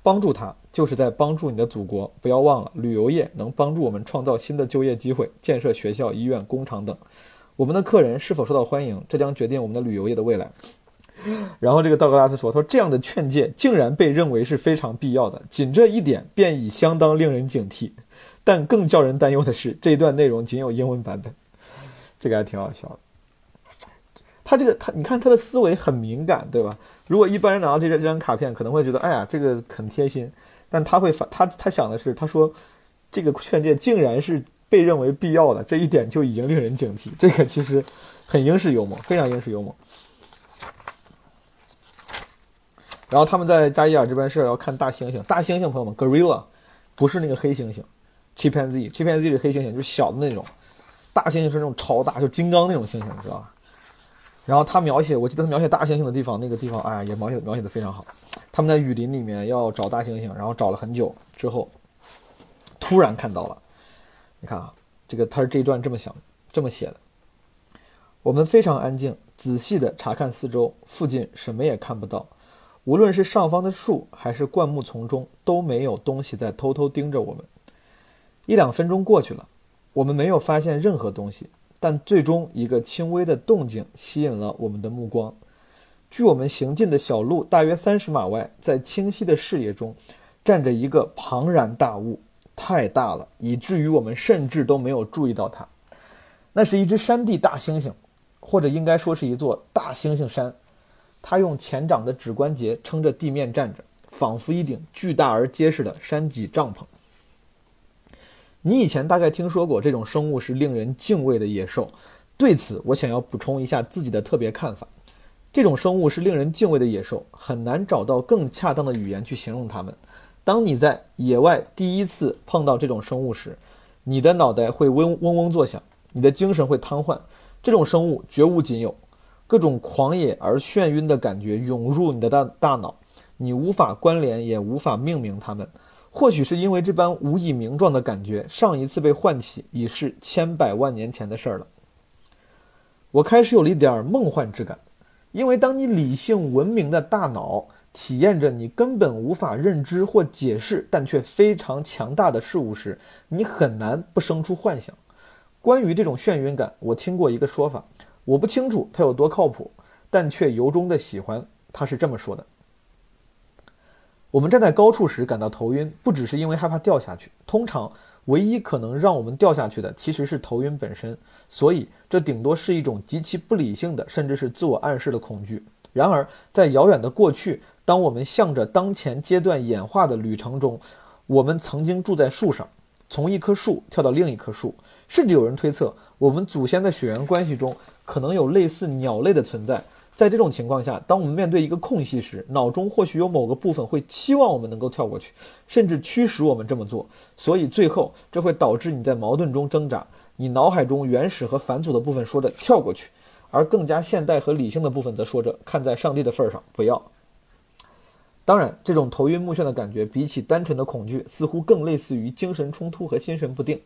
帮助他就是在帮助你的祖国。不要忘了，旅游业能帮助我们创造新的就业机会，建设学校、医院、工厂等。我们的客人是否受到欢迎，这将决定我们的旅游业的未来。然后这个道格拉斯说：“他说这样的劝诫竟然被认为是非常必要的，仅这一点便已相当令人警惕。但更叫人担忧的是，这一段内容仅有英文版本，这个还挺好笑的。他这个他，你看他的思维很敏感，对吧？如果一般人拿到这张这张卡片，可能会觉得，哎呀，这个很贴心。但他会发他他想的是，他说这个劝诫竟然是。”被认为必要的这一点就已经令人警惕，这个其实很英式幽默，非常英式幽默。然后他们在扎伊尔这边是要看大猩猩，大猩猩朋友们，gorilla 不是那个黑猩猩，chimpanzee，chimpanzee 是黑猩猩，就是小的那种，大猩猩是那种超大，就金刚那种猩猩，知道吧？然后他描写，我记得他描写大猩猩的地方，那个地方，哎，也描写描写的非常好。他们在雨林里面要找大猩猩，然后找了很久之后，突然看到了。你看啊，这个他是这一段这么想，这么写的。我们非常安静，仔细的查看四周，附近什么也看不到。无论是上方的树，还是灌木丛中，都没有东西在偷偷盯着我们。一两分钟过去了，我们没有发现任何东西，但最终一个轻微的动静吸引了我们的目光。距我们行进的小路大约三十码外，在清晰的视野中，站着一个庞然大物。太大了，以至于我们甚至都没有注意到它。那是一只山地大猩猩，或者应该说是一座大猩猩山。它用前掌的指关节撑着地面站着，仿佛一顶巨大而结实的山脊帐篷。你以前大概听说过这种生物是令人敬畏的野兽，对此我想要补充一下自己的特别看法：这种生物是令人敬畏的野兽，很难找到更恰当的语言去形容它们。当你在野外第一次碰到这种生物时，你的脑袋会嗡嗡嗡作响，你的精神会瘫痪。这种生物绝无仅有，各种狂野而眩晕的感觉涌入你的大大脑，你无法关联，也无法命名它们。或许是因为这般无以名状的感觉，上一次被唤起已是千百万年前的事儿了。我开始有了一点梦幻之感，因为当你理性文明的大脑。体验着你根本无法认知或解释，但却非常强大的事物时，你很难不生出幻想。关于这种眩晕感，我听过一个说法，我不清楚它有多靠谱，但却由衷的喜欢。他是这么说的：我们站在高处时感到头晕，不只是因为害怕掉下去，通常唯一可能让我们掉下去的其实是头晕本身，所以这顶多是一种极其不理性的，甚至是自我暗示的恐惧。然而，在遥远的过去，当我们向着当前阶段演化的旅程中，我们曾经住在树上，从一棵树跳到另一棵树，甚至有人推测，我们祖先的血缘关系中可能有类似鸟类的存在。在这种情况下，当我们面对一个空隙时，脑中或许有某个部分会期望我们能够跳过去，甚至驱使我们这么做。所以，最后这会导致你在矛盾中挣扎。你脑海中原始和返祖的部分说着跳过去。而更加现代和理性的部分则说着：“看在上帝的份上，不要。”当然，这种头晕目眩的感觉比起单纯的恐惧，似乎更类似于精神冲突和心神不定。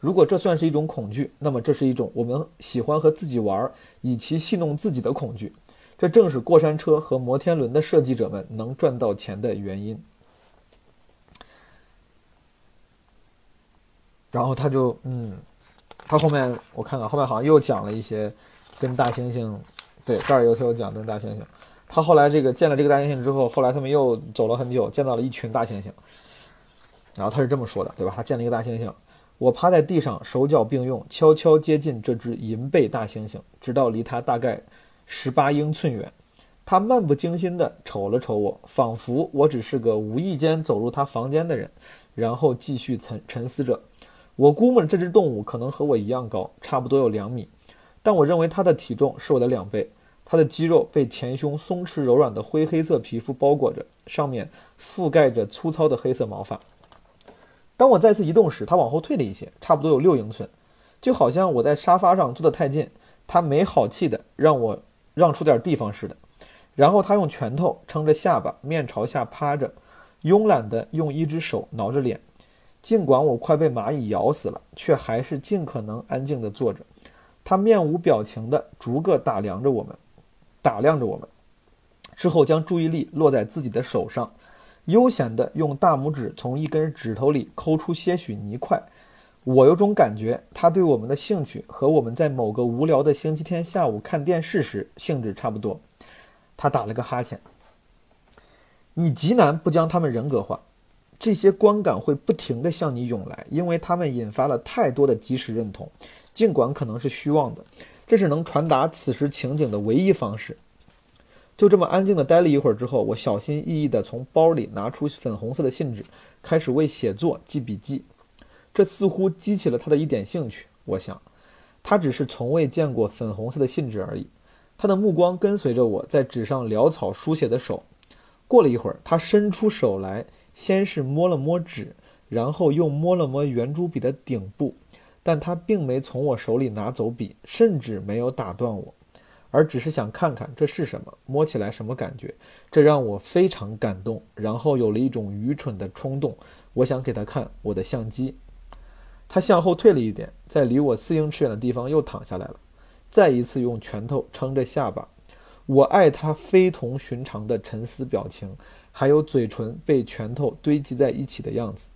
如果这算是一种恐惧，那么这是一种我们喜欢和自己玩，以其戏弄自己的恐惧。这正是过山车和摩天轮的设计者们能赚到钱的原因。然后他就，嗯，他后面我看看，后面好像又讲了一些。跟大猩猩，对，这儿有有讲跟大猩猩，他后来这个见了这个大猩猩之后，后来他们又走了很久，见到了一群大猩猩，然后他是这么说的，对吧？他见了一个大猩猩，我趴在地上，手脚并用，悄悄接近这只银背大猩猩，直到离它大概十八英寸远。他漫不经心地瞅了瞅我，仿佛我只是个无意间走入他房间的人，然后继续沉沉思着。我估摸着这只动物可能和我一样高，差不多有两米，但我认为它的体重是我的两倍。它的肌肉被前胸松弛柔软的灰黑色皮肤包裹着，上面覆盖着粗糙的黑色毛发。当我再次移动时，它往后退了一些，差不多有六英寸，就好像我在沙发上坐得太近，它没好气的让我让出点地方似的。然后它用拳头撑着下巴，面朝下趴着，慵懒地用一只手挠着脸。尽管我快被蚂蚁咬死了，却还是尽可能安静地坐着。它面无表情地逐个打量着我们，打量着我们，之后将注意力落在自己的手上，悠闲地用大拇指从一根指头里抠出些许泥块。我有种感觉，他对我们的兴趣和我们在某个无聊的星期天下午看电视时性质差不多。他打了个哈欠。你极难不将他们人格化，这些观感会不停地向你涌来，因为他们引发了太多的即时认同，尽管可能是虚妄的，这是能传达此时情景的唯一方式。就这么安静地待了一会儿之后，我小心翼翼地从包里拿出粉红色的信纸，开始为写作记笔记。这似乎激起了他的一点兴趣。我想，他只是从未见过粉红色的信纸而已。他的目光跟随着我在纸上潦草书写的手，过了一会儿，他伸出手来，先是摸了摸纸，然后又摸了摸圆珠笔的顶部，但他并没从我手里拿走笔，甚至没有打断我，而只是想看看这是什么，摸起来什么感觉。这让我非常感动，然后有了一种愚蠢的冲动，我想给他看我的相机。他向后退了一点，在离我四英尺远的地方又躺下来了。再一次用拳头撑着下巴，我爱他非同寻常的沉思表情，还有嘴唇被拳头堆积在一起的样子。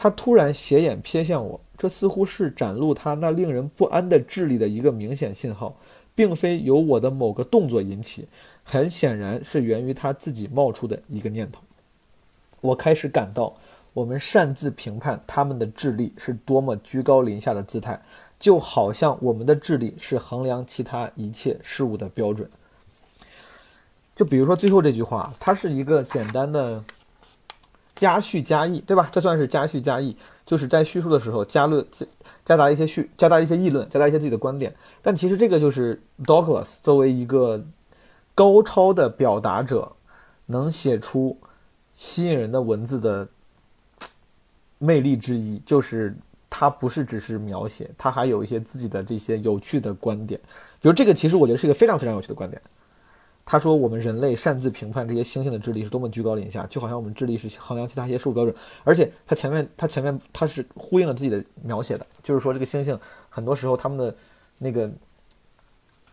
他突然斜眼瞥向我，这似乎是展露他那令人不安的智力的一个明显信号，并非由我的某个动作引起，很显然是源于他自己冒出的一个念头。我开始感到，我们擅自评判他们的智力是多么居高临下的姿态。就好像我们的智力是衡量其他一切事物的标准。就比如说最后这句话，它是一个简单的加叙加议，对吧？这算是加叙加议，就是在叙述的时候加论、加杂一些叙、加大一些议论、加大一些自己的观点。但其实这个就是 Douglas 作为一个高超的表达者，能写出吸引人的文字的魅力之一，就是。他不是只是描写，他还有一些自己的这些有趣的观点。比如这个，其实我觉得是一个非常非常有趣的观点。他说，我们人类擅自评判这些猩猩的智力是多么居高临下，就好像我们智力是衡量其他一些事物标准。而且他前面，他前面他是呼应了自己的描写的，就是说这个猩猩很多时候他们的那个，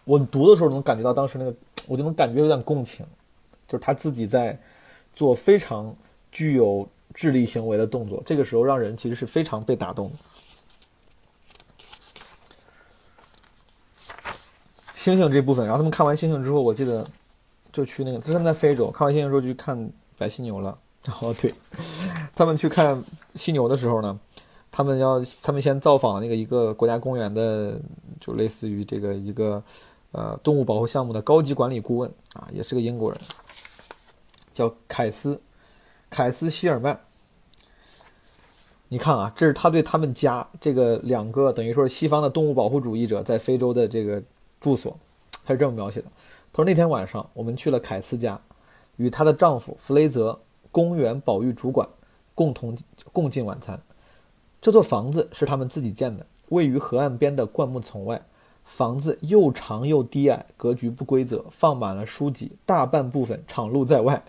我读的时候能感觉到当时那个，我就能感觉有点共情，就是他自己在做非常具有。智力行为的动作，这个时候让人其实是非常被打动的。猩猩这部分，然后他们看完猩猩之后，我记得就去那个他们在非洲看完猩猩之后就去看白犀牛了。哦，对，他们去看犀牛的时候呢，他们要他们先造访那个一个国家公园的，就类似于这个一个呃动物保护项目的高级管理顾问啊，也是个英国人，叫凯斯。凯斯希尔曼，你看啊，这是他对他们家这个两个等于说是西方的动物保护主义者在非洲的这个住所，他是这么描写的：他说那天晚上我们去了凯斯家，与她的丈夫弗雷泽公园保育主管共同共进晚餐。这座房子是他们自己建的，位于河岸边的灌木丛外。房子又长又低矮，格局不规则，放满了书籍，大半部分敞露在外。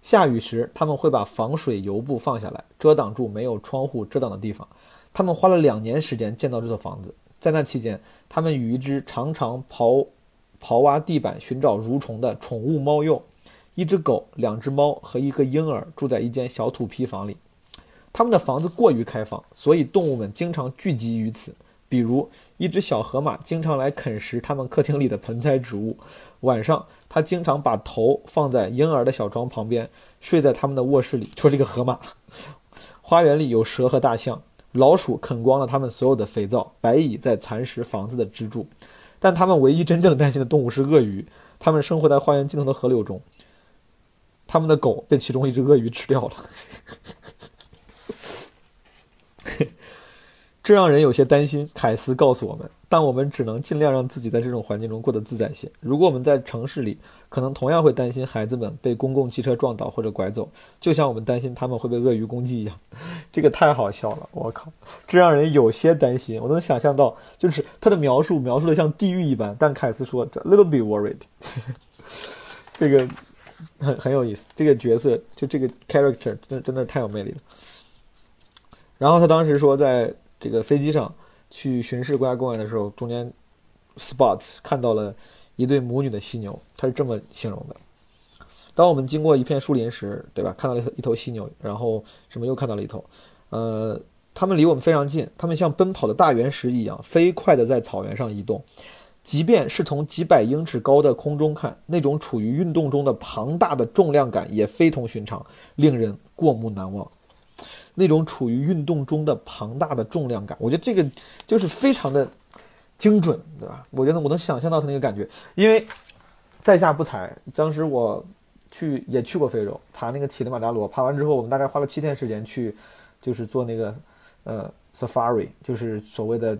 下雨时，他们会把防水油布放下来，遮挡住没有窗户遮挡的地方。他们花了两年时间建造这座房子，在那期间，他们与一只常常刨刨挖地板寻找蠕虫的宠物猫鼬、一只狗、两只猫和一个婴儿住在一间小土坯房里。他们的房子过于开放，所以动物们经常聚集于此。比如，一只小河马经常来啃食他们客厅里的盆栽植物。晚上，它经常把头放在婴儿的小床旁边，睡在他们的卧室里。说这个河马，花园里有蛇和大象，老鼠啃光了他们所有的肥皂，白蚁在蚕食房子的支柱，但他们唯一真正担心的动物是鳄鱼。他们生活在花园尽头的河流中，他们的狗被其中一只鳄鱼吃掉了。这让人有些担心。凯斯告诉我们，但我们只能尽量让自己在这种环境中过得自在些。如果我们在城市里，可能同样会担心孩子们被公共汽车撞倒或者拐走，就像我们担心他们会被鳄鱼攻击一样。这个太好笑了，我靠，这让人有些担心。我能想象到，就是他的描述描述的像地狱一般。但凯斯说 little bit worried。这个很很有意思。这个角色就这个 character 真的真的太有魅力了。然后他当时说在。这个飞机上去巡视国家公园的时候，中间，Spot 看到了一对母女的犀牛，他是这么形容的：当我们经过一片树林时，对吧？看到了一头犀牛，然后什么又看到了一头，呃，它们离我们非常近，它们像奔跑的大原石一样飞快地在草原上移动，即便是从几百英尺高的空中看，那种处于运动中的庞大的重量感也非同寻常，令人过目难忘。那种处于运动中的庞大的重量感，我觉得这个就是非常的精准，对吧？我觉得我能想象到他那个感觉，因为在下不才，当时我去也去过非洲，爬那个乞力马扎罗，爬完之后，我们大概花了七天时间去，就是做那个呃 safari，就是所谓的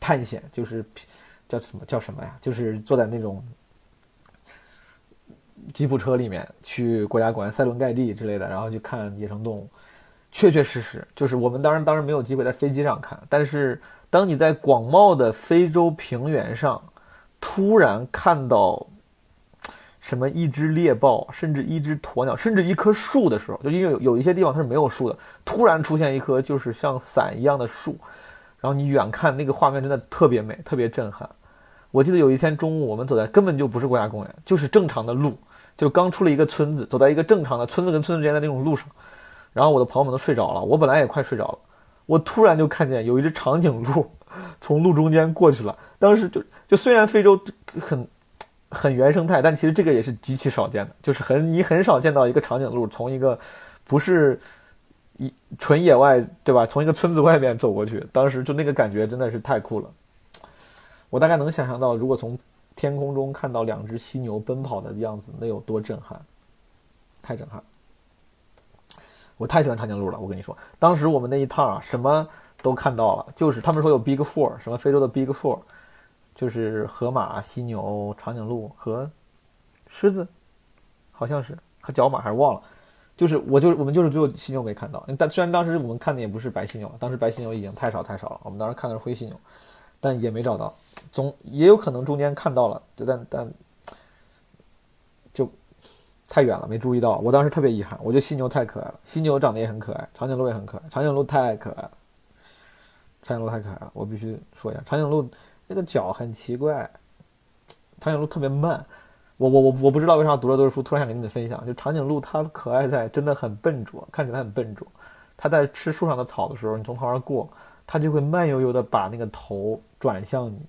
探险，就是叫什么叫什么呀？就是坐在那种吉普车里面去国家公园塞伦盖蒂之类的，然后去看野生动物。确确实实，就是我们当然当然没有机会在飞机上看，但是当你在广袤的非洲平原上，突然看到什么一只猎豹，甚至一只鸵鸟，甚至一棵树的时候，就因为有有一些地方它是没有树的，突然出现一棵就是像伞一样的树，然后你远看那个画面真的特别美，特别震撼。我记得有一天中午，我们走在根本就不是国家公园，就是正常的路，就刚出了一个村子，走在一个正常的村子跟村子之间的那种路上。然后我的朋友们都睡着了，我本来也快睡着了，我突然就看见有一只长颈鹿 从路中间过去了。当时就就虽然非洲很很原生态，但其实这个也是极其少见的，就是很你很少见到一个长颈鹿从一个不是一纯野外对吧，从一个村子外面走过去。当时就那个感觉真的是太酷了。我大概能想象到，如果从天空中看到两只犀牛奔跑的样子，那有多震撼，太震撼。我太喜欢长颈鹿了，我跟你说，当时我们那一趟啊，什么都看到了，就是他们说有 Big Four，什么非洲的 Big Four，就是河马、犀牛、长颈鹿和狮子，好像是和角马还是忘了，就是我就我们就是只有犀牛没看到，但虽然当时我们看的也不是白犀牛，当时白犀牛已经太少太少了，我们当时看的是灰犀牛，但也没找到，总也有可能中间看到了，但但就。太远了，没注意到。我当时特别遗憾，我觉得犀牛太可爱了，犀牛长得也很可爱，长颈鹿也很可爱，长颈鹿太可爱了，长颈鹿太可爱了，我必须说一下，长颈鹿那个脚很奇怪，长颈鹿特别慢。我我我我不知道为啥读了多少书，突然想跟你们分享，就长颈鹿它可爱在真的很笨拙，看起来很笨拙。它在吃树上的草的时候，你从旁边过，它就会慢悠悠的把那个头转向你，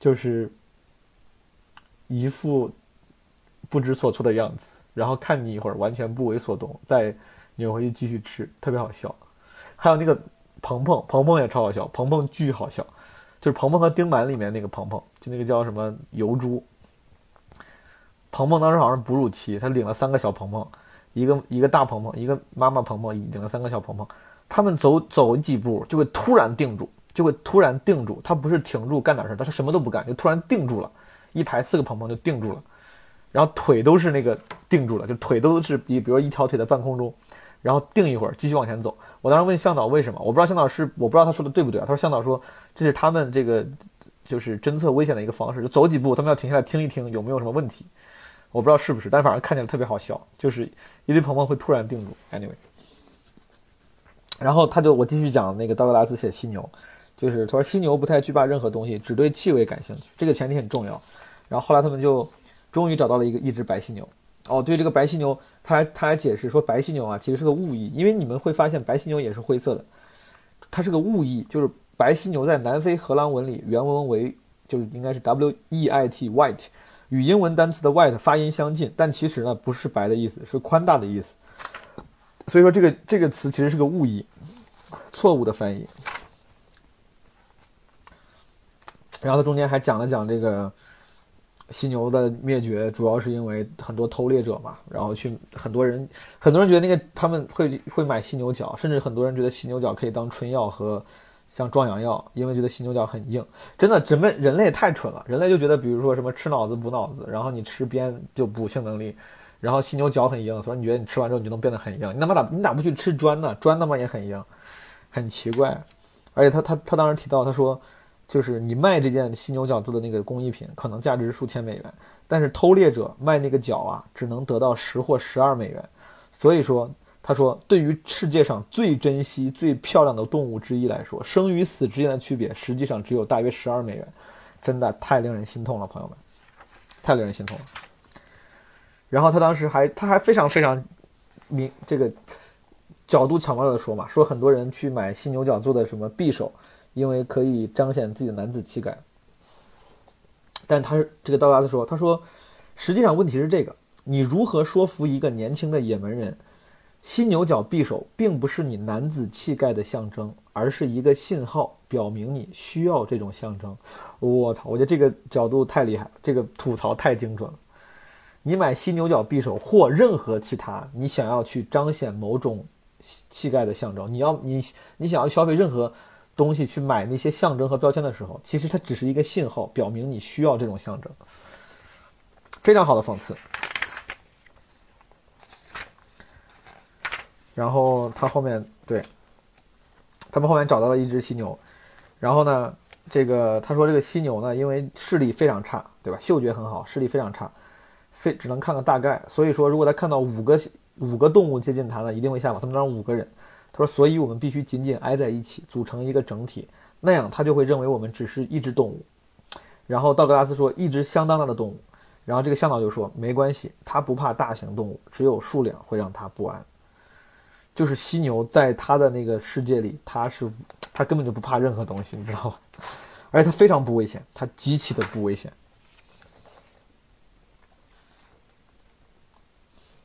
就是一副。不知所措的样子，然后看你一会儿，完全不为所动，再扭回去继续吃，特别好笑。还有那个鹏鹏，鹏鹏也超好笑，鹏鹏巨好笑，就是鹏鹏和丁满里面那个鹏鹏，就那个叫什么油猪。鹏鹏当时好像是哺乳期，他领了三个小鹏鹏，一个一个大鹏鹏，一个妈妈鹏鹏，领了三个小鹏鹏。他们走走几步就会突然定住，就会突然定住，他不是停住干点事，他是什么都不干，就突然定住了，一排四个鹏鹏就定住了。然后腿都是那个定住了，就腿都是比，比如一条腿在半空中，然后定一会儿，继续往前走。我当时问向导为什么，我不知道向导是我不知道他说的对不对啊？他说向导说这是他们这个就是侦测危险的一个方式，就走几步他们要停下来听一听有没有什么问题。我不知道是不是，但反正看起来特别好笑，就是一堆鹏鹏会突然定住。Anyway，然后他就我继续讲那个道格拉斯写犀牛，就是他说犀牛不太惧怕任何东西，只对气味感兴趣，这个前提很重要。然后后来他们就。终于找到了一个一只白犀牛，哦，对这个白犀牛，他还他还解释说白犀牛啊其实是个误译，因为你们会发现白犀牛也是灰色的，它是个误译，就是白犀牛在南非荷兰文里原文为就是应该是 W E I T white，与英文单词的 white 发音相近，但其实呢不是白的意思，是宽大的意思，所以说这个这个词其实是个误译，错误的翻译。然后他中间还讲了讲这个犀牛的灭绝，主要是因为很多偷猎者嘛，然后去很多人很多人觉得那个他们会会买犀牛角，甚至很多人觉得犀牛角可以当春药和像壮阳药，因为觉得犀牛角很硬。真的，人们人类太蠢了，人类就觉得比如说什么吃脑子补脑子，然后你吃鞭就补性能力，然后犀牛角很硬，所以你觉得你吃完之后你就能变得很硬。你他妈咋你咋不去吃砖呢？砖他妈也很硬，很奇怪。而且他他他当时提到他说。就是你卖这件犀牛角做的那个工艺品，可能价值数千美元，但是偷猎者卖那个角啊，只能得到十或十二美元。所以说，他说，对于世界上最珍惜、最漂亮的动物之一来说，生与死之间的区别实际上只有大约十二美元，真的太令人心痛了，朋友们，太令人心痛了。然后他当时还他还非常非常明这个角度巧妙的说嘛，说很多人去买犀牛角做的什么匕首。因为可以彰显自己的男子气概，但他是这个道拉斯说，他说，实际上问题是这个：你如何说服一个年轻的也门人，犀牛角匕首并不是你男子气概的象征，而是一个信号，表明你需要这种象征。我操，我觉得这个角度太厉害了，这个吐槽太精准了。你买犀牛角匕首或任何其他，你想要去彰显某种气概的象征，你要你你想要消费任何。东西去买那些象征和标签的时候，其实它只是一个信号，表明你需要这种象征。非常好的讽刺。然后他后面对，他们后面找到了一只犀牛，然后呢，这个他说这个犀牛呢，因为视力非常差，对吧？嗅觉很好，视力非常差，非只能看个大概。所以说，如果他看到五个五个动物接近他呢，一定会吓跑。他们让五个人。他说：“所以我们必须紧紧挨在一起，组成一个整体，那样他就会认为我们只是一只动物。”然后道格拉斯说：“一只相当大的动物。”然后这个向导就说：“没关系，他不怕大型动物，只有数量会让他不安。”就是犀牛在他的那个世界里，他是他根本就不怕任何东西，你知道吗？而且他非常不危险，他极其的不危险。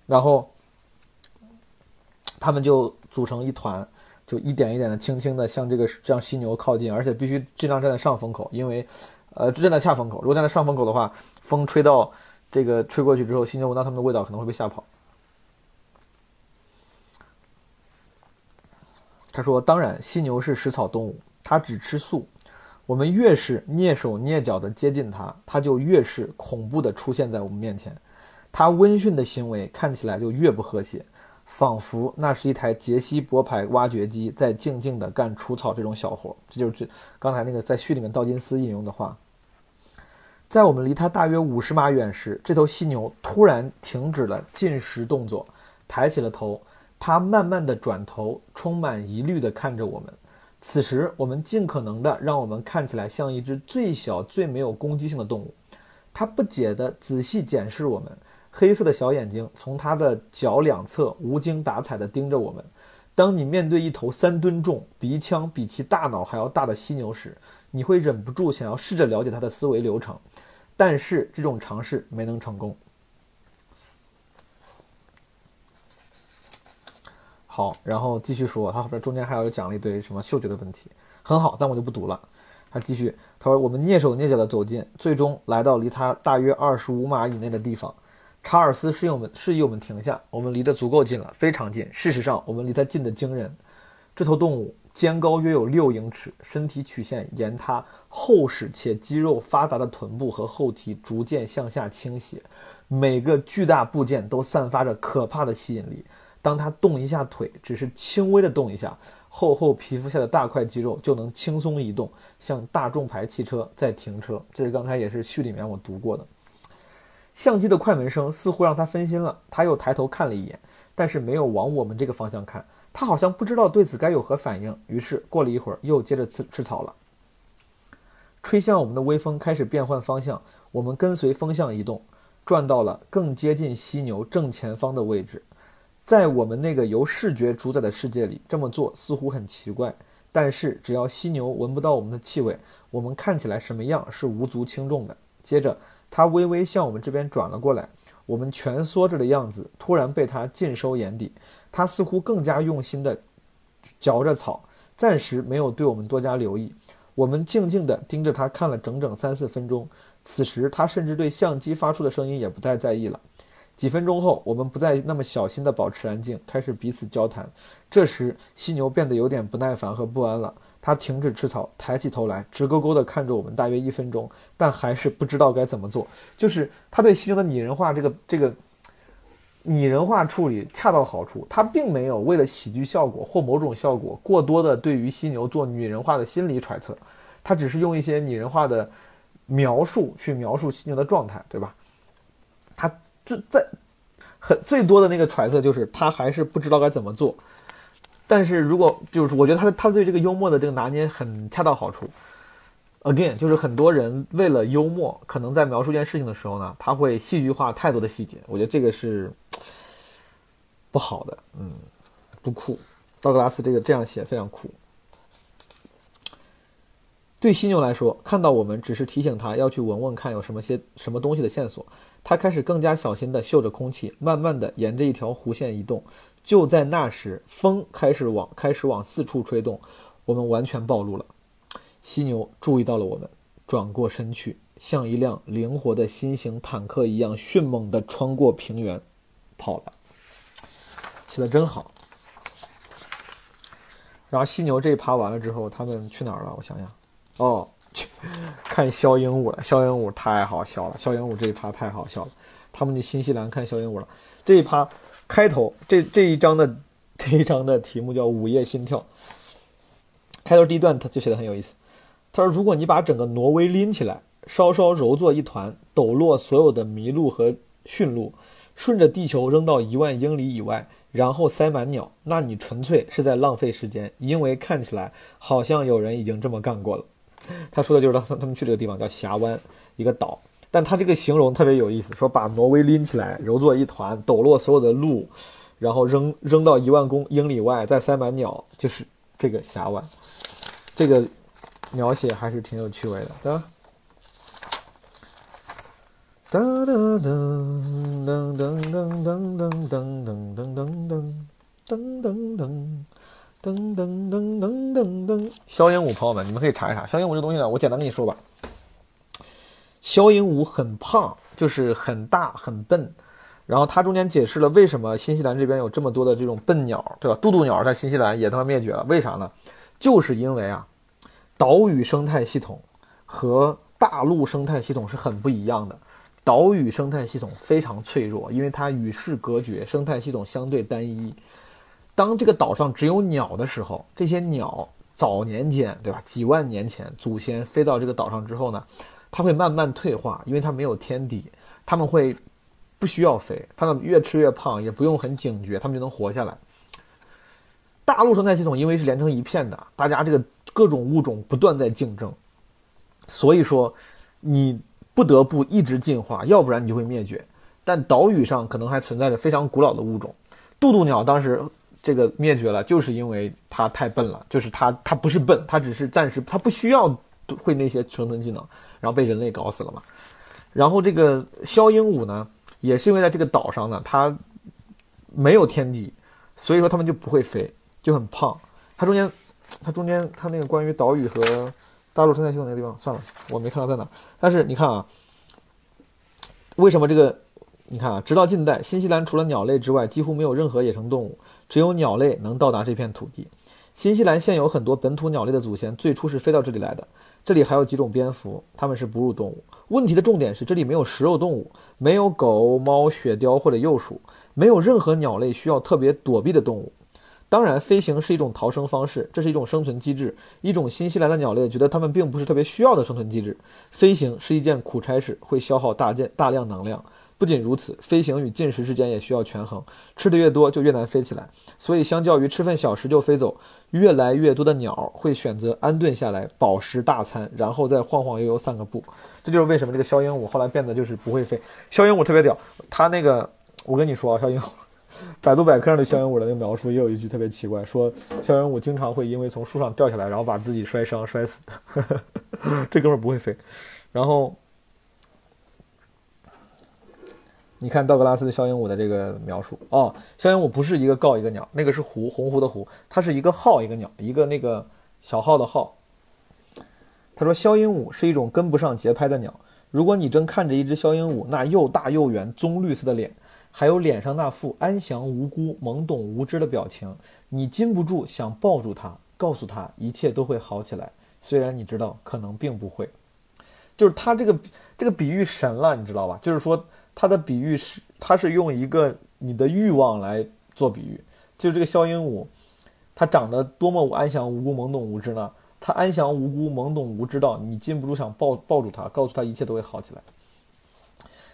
然后。他们就组成一团，就一点一点的、轻轻的向这个向犀牛靠近，而且必须尽量站在上风口，因为，呃，站在下风口。如果站在上风口的话，风吹到这个吹过去之后，犀牛闻到它们的味道可能会被吓跑。他说：“当然，犀牛是食草动物，它只吃素。我们越是蹑手蹑脚的接近它，它就越是恐怖的出现在我们面前。它温驯的行为看起来就越不和谐。”仿佛那是一台杰西伯牌挖掘机在静静地干除草这种小活。这就是这刚才那个在序里面道金斯引用的话。在我们离它大约五十码远时，这头犀牛突然停止了进食动作，抬起了头。它慢慢地转头，充满疑虑地看着我们。此时，我们尽可能地让我们看起来像一只最小、最没有攻击性的动物。它不解地仔细检视我们。黑色的小眼睛从它的脚两侧无精打采地盯着我们。当你面对一头三吨重、鼻腔比其大脑还要大的犀牛时，你会忍不住想要试着了解它的思维流程，但是这种尝试没能成功。好，然后继续说，他后边中间还有讲了一堆什么嗅觉的问题，很好，但我就不读了。他继续，他说：“我们蹑手蹑脚地走近，最终来到离它大约二十五码以内的地方。”查尔斯示意我们示意我们停下，我们离得足够近了，非常近。事实上，我们离它近得惊人。这头动物肩高约有六英尺，身体曲线沿它厚实且肌肉发达的臀部和后蹄逐渐向下倾斜，每个巨大部件都散发着可怕的吸引力。当它动一下腿，只是轻微的动一下，厚厚皮肤下的大块肌肉就能轻松移动，像大众牌汽车在停车。这是刚才也是序里面我读过的。相机的快门声似乎让他分心了，他又抬头看了一眼，但是没有往我们这个方向看。他好像不知道对此该有何反应。于是过了一会儿，又接着吃吃草了。吹向我们的微风开始变换方向，我们跟随风向移动，转到了更接近犀牛正前方的位置。在我们那个由视觉主宰的世界里，这么做似乎很奇怪。但是只要犀牛闻不到我们的气味，我们看起来什么样是无足轻重的。接着。他微微向我们这边转了过来，我们蜷缩着的样子突然被他尽收眼底。他似乎更加用心地嚼着草，暂时没有对我们多加留意。我们静静地盯着他看了整整三四分钟。此时，他甚至对相机发出的声音也不太在意了。几分钟后，我们不再那么小心地保持安静，开始彼此交谈。这时，犀牛变得有点不耐烦和不安了。他停止吃草，抬起头来，直勾勾地看着我们，大约一分钟，但还是不知道该怎么做。就是他对犀牛的拟人化，这个这个拟人化处理恰到好处。他并没有为了喜剧效果或某种效果，过多的对于犀牛做拟人化的心理揣测。他只是用一些拟人化的。描述去描述犀牛的状态，对吧？他最在很最多的那个揣测就是他还是不知道该怎么做。但是如果就是我觉得他他对这个幽默的这个拿捏很恰到好处。Again，就是很多人为了幽默，可能在描述一件事情的时候呢，他会戏剧化太多的细节。我觉得这个是不好的，嗯，不酷。道格拉斯这个这样写非常酷。对犀牛来说，看到我们只是提醒他要去闻闻看有什么些什么东西的线索。他开始更加小心地嗅着空气，慢慢地沿着一条弧线移动。就在那时，风开始往开始往四处吹动，我们完全暴露了。犀牛注意到了我们，转过身去，像一辆灵活的新型坦克一样迅猛地穿过平原，跑了。写的真好。然后犀牛这一趴完了之后，他们去哪儿了？我想想。哦，看肖鹦鹉了，肖鹦鹉太好笑了，肖鹦鹉这一趴太好笑了。他们去新西兰看肖鹦鹉了。这一趴开头这这一章的这一章的题目叫《午夜心跳》。开头第一段他就写的很有意思。他说：“如果你把整个挪威拎起来，稍稍揉作一团，抖落所有的麋鹿和驯鹿，顺着地球扔到一万英里以外，然后塞满鸟，那你纯粹是在浪费时间，因为看起来好像有人已经这么干过了。” 他说的就是他他们去这个地方叫峡湾，一个岛。但他这个形容特别有意思，说把挪威拎起来揉作一团，抖落所有的鹿，然后扔扔到一万公英里外，再塞满鸟，就是这个峡湾。这个描写还是挺有趣味的，对吧？噔噔噔噔噔噔噔噔噔噔噔噔噔噔。噔噔噔噔噔噔，肖鹦鹉朋友们，你们可以查一查肖鹦鹉这东西呢。我简单跟你说吧，肖鹦鹉很胖，就是很大很笨。然后它中间解释了为什么新西兰这边有这么多的这种笨鸟，对吧？渡渡鸟在新西兰也他妈灭绝了，为啥呢？就是因为啊，岛屿生态系统和大陆生态系统是很不一样的。岛屿生态系统非常脆弱，因为它与世隔绝，生态系统相对单一。当这个岛上只有鸟的时候，这些鸟早年间，对吧？几万年前祖先飞到这个岛上之后呢，它会慢慢退化，因为它没有天敌，它们会不需要飞，它们越吃越胖，也不用很警觉，它们就能活下来。大陆生态系统因为是连成一片的，大家这个各种物种不断在竞争，所以说你不得不一直进化，要不然你就会灭绝。但岛屿上可能还存在着非常古老的物种，渡渡鸟当时。这个灭绝了，就是因为它太笨了。就是它，它不是笨，它只是暂时，它不需要会那些生存技能，然后被人类搞死了嘛。然后这个肖鹦鹉呢，也是因为在这个岛上呢，它没有天敌，所以说它们就不会飞，就很胖。它中间，它中间，它那个关于岛屿和大陆生态系统那个地方，算了，我没看到在哪。但是你看啊，为什么这个？你看啊，直到近代，新西兰除了鸟类之外，几乎没有任何野生动物。只有鸟类能到达这片土地。新西兰现有很多本土鸟类的祖先最初是飞到这里来的。这里还有几种蝙蝠，它们是哺乳动物。问题的重点是，这里没有食肉动物，没有狗、猫、雪貂或者鼬鼠，没有任何鸟类需要特别躲避的动物。当然，飞行是一种逃生方式，这是一种生存机制，一种新西兰的鸟类觉得它们并不是特别需要的生存机制。飞行是一件苦差事，会消耗大件大量能量。不仅如此，飞行与进食之间也需要权衡，吃的越多就越难飞起来。所以，相较于吃份小食就飞走，越来越多的鸟会选择安顿下来，饱食大餐，然后再晃晃悠悠散个步。这就是为什么这个肖鹦鹉后来变得就是不会飞。肖鹦鹉特别屌，它那个我跟你说啊，肖鹦鹉，百度百科上对肖鹦鹉的那个描述也有一句特别奇怪，说肖鹦鹉经常会因为从树上掉下来，然后把自己摔伤摔死。这哥们儿不会飞，然后。你看道格拉斯的肖鹦鹉的这个描述哦，肖鹦鹉不是一个告一个鸟，那个是湖红湖的湖，它是一个号一个鸟，一个那个小号的号。他说肖鹦鹉是一种跟不上节拍的鸟。如果你正看着一只肖鹦鹉那又大又圆棕绿色的脸，还有脸上那副安详无辜、懵懂无知的表情，你禁不住想抱住它，告诉它一切都会好起来。虽然你知道可能并不会。就是他这个这个比喻神了，你知道吧？就是说它的比喻是，它是用一个你的欲望来做比喻。就是这个枭鹦鹉，它长得多么安详无辜、懵懂无知呢？它安详无辜、懵懂无知到你禁不住想抱抱住它，告诉它一切都会好起来。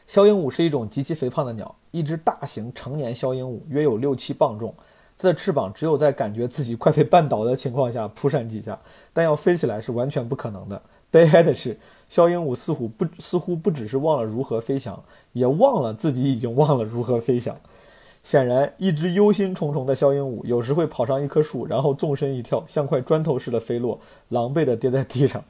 枭鹦鹉是一种极其肥胖的鸟，一只大型成年枭鹦鹉约有六七磅重，它的翅膀只有在感觉自己快被绊倒的情况下扑闪几下，但要飞起来是完全不可能的。悲哀的是，肖鹦鹉似乎不似乎不只是忘了如何飞翔，也忘了自己已经忘了如何飞翔。显然，一只忧心忡忡的肖鹦鹉有时会跑上一棵树，然后纵身一跳，像块砖头似的飞落，狼狈地跌在地上。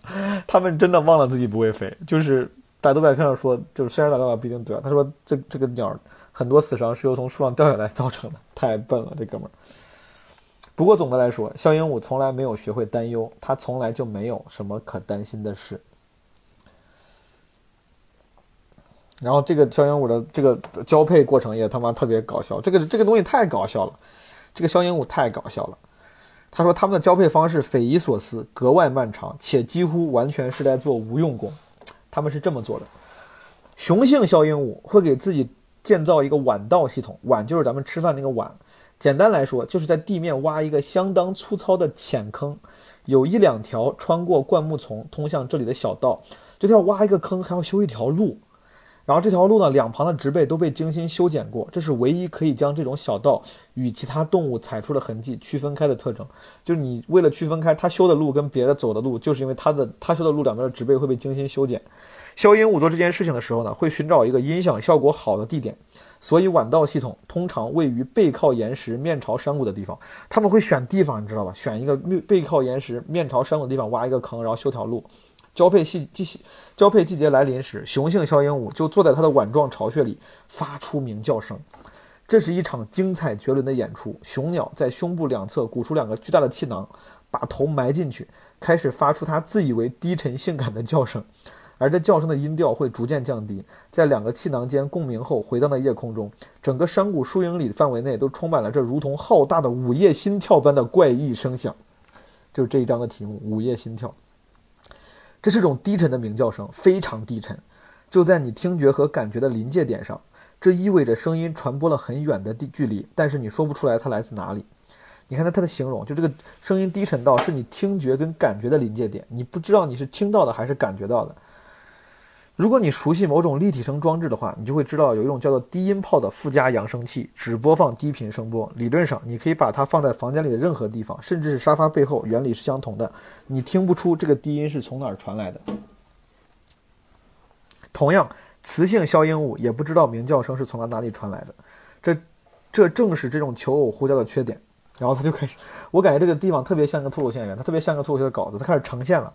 他们真的忘了自己不会飞。就是百度百科上说，就是虽然百度百科不一定对，他说这这个鸟很多死伤是由从树上掉下来造成的，太笨了，这哥们儿。不过总的来说，肖鹦鹉从来没有学会担忧，它从来就没有什么可担心的事。然后这个枭鹦鹉的这个交配过程也他妈特别搞笑，这个这个东西太搞笑了，这个枭鹦鹉太搞笑了。他说他们的交配方式匪夷所思，格外漫长，且几乎完全是在做无用功。他们是这么做的：雄性枭鹦鹉会给自己建造一个碗道系统，碗就是咱们吃饭那个碗。简单来说，就是在地面挖一个相当粗糙的浅坑，有一两条穿过灌木丛通向这里的小道。就要挖一个坑，还要修一条路。然后这条路呢，两旁的植被都被精心修剪过，这是唯一可以将这种小道与其他动物踩出的痕迹区分开的特征。就是你为了区分开它修的路跟别的走的路，就是因为它的它修的路两边的植被会被精心修剪。枭鹦鹉做这件事情的时候呢，会寻找一个音响效果好的地点。所以晚道系统通常位于背靠岩石、面朝山谷的地方。他们会选地方，你知道吧？选一个背靠岩石、面朝山谷的地方，挖一个坑，然后修条路。交配季季交配季节来临时，雄性枭鹦鹉就坐在它的碗状巢穴里，发出鸣叫声。这是一场精彩绝伦的演出。雄鸟在胸部两侧鼓出两个巨大的气囊，把头埋进去，开始发出它自以为低沉性感的叫声。而这叫声的音调会逐渐降低，在两个气囊间共鸣后回荡在夜空中，整个山谷数英里范围内都充满了这如同浩大的午夜心跳般的怪异声响。就是这一章的题目：午夜心跳。这是种低沉的鸣叫声，非常低沉，就在你听觉和感觉的临界点上。这意味着声音传播了很远的地距离，但是你说不出来它来自哪里。你看它它的形容，就这个声音低沉到是你听觉跟感觉的临界点，你不知道你是听到的还是感觉到的。如果你熟悉某种立体声装置的话，你就会知道有一种叫做低音炮的附加扬声器，只播放低频声波。理论上，你可以把它放在房间里的任何地方，甚至是沙发背后，原理是相同的。你听不出这个低音是从哪儿传来的。同样，雌性枭鹦鹉也不知道鸣叫声是从哪里传来的。这，这正是这种求偶呼叫的缺点。然后他就开始，我感觉这个地方特别像个脱口秀演员，他特别像个脱口秀的稿子，他开始呈现了。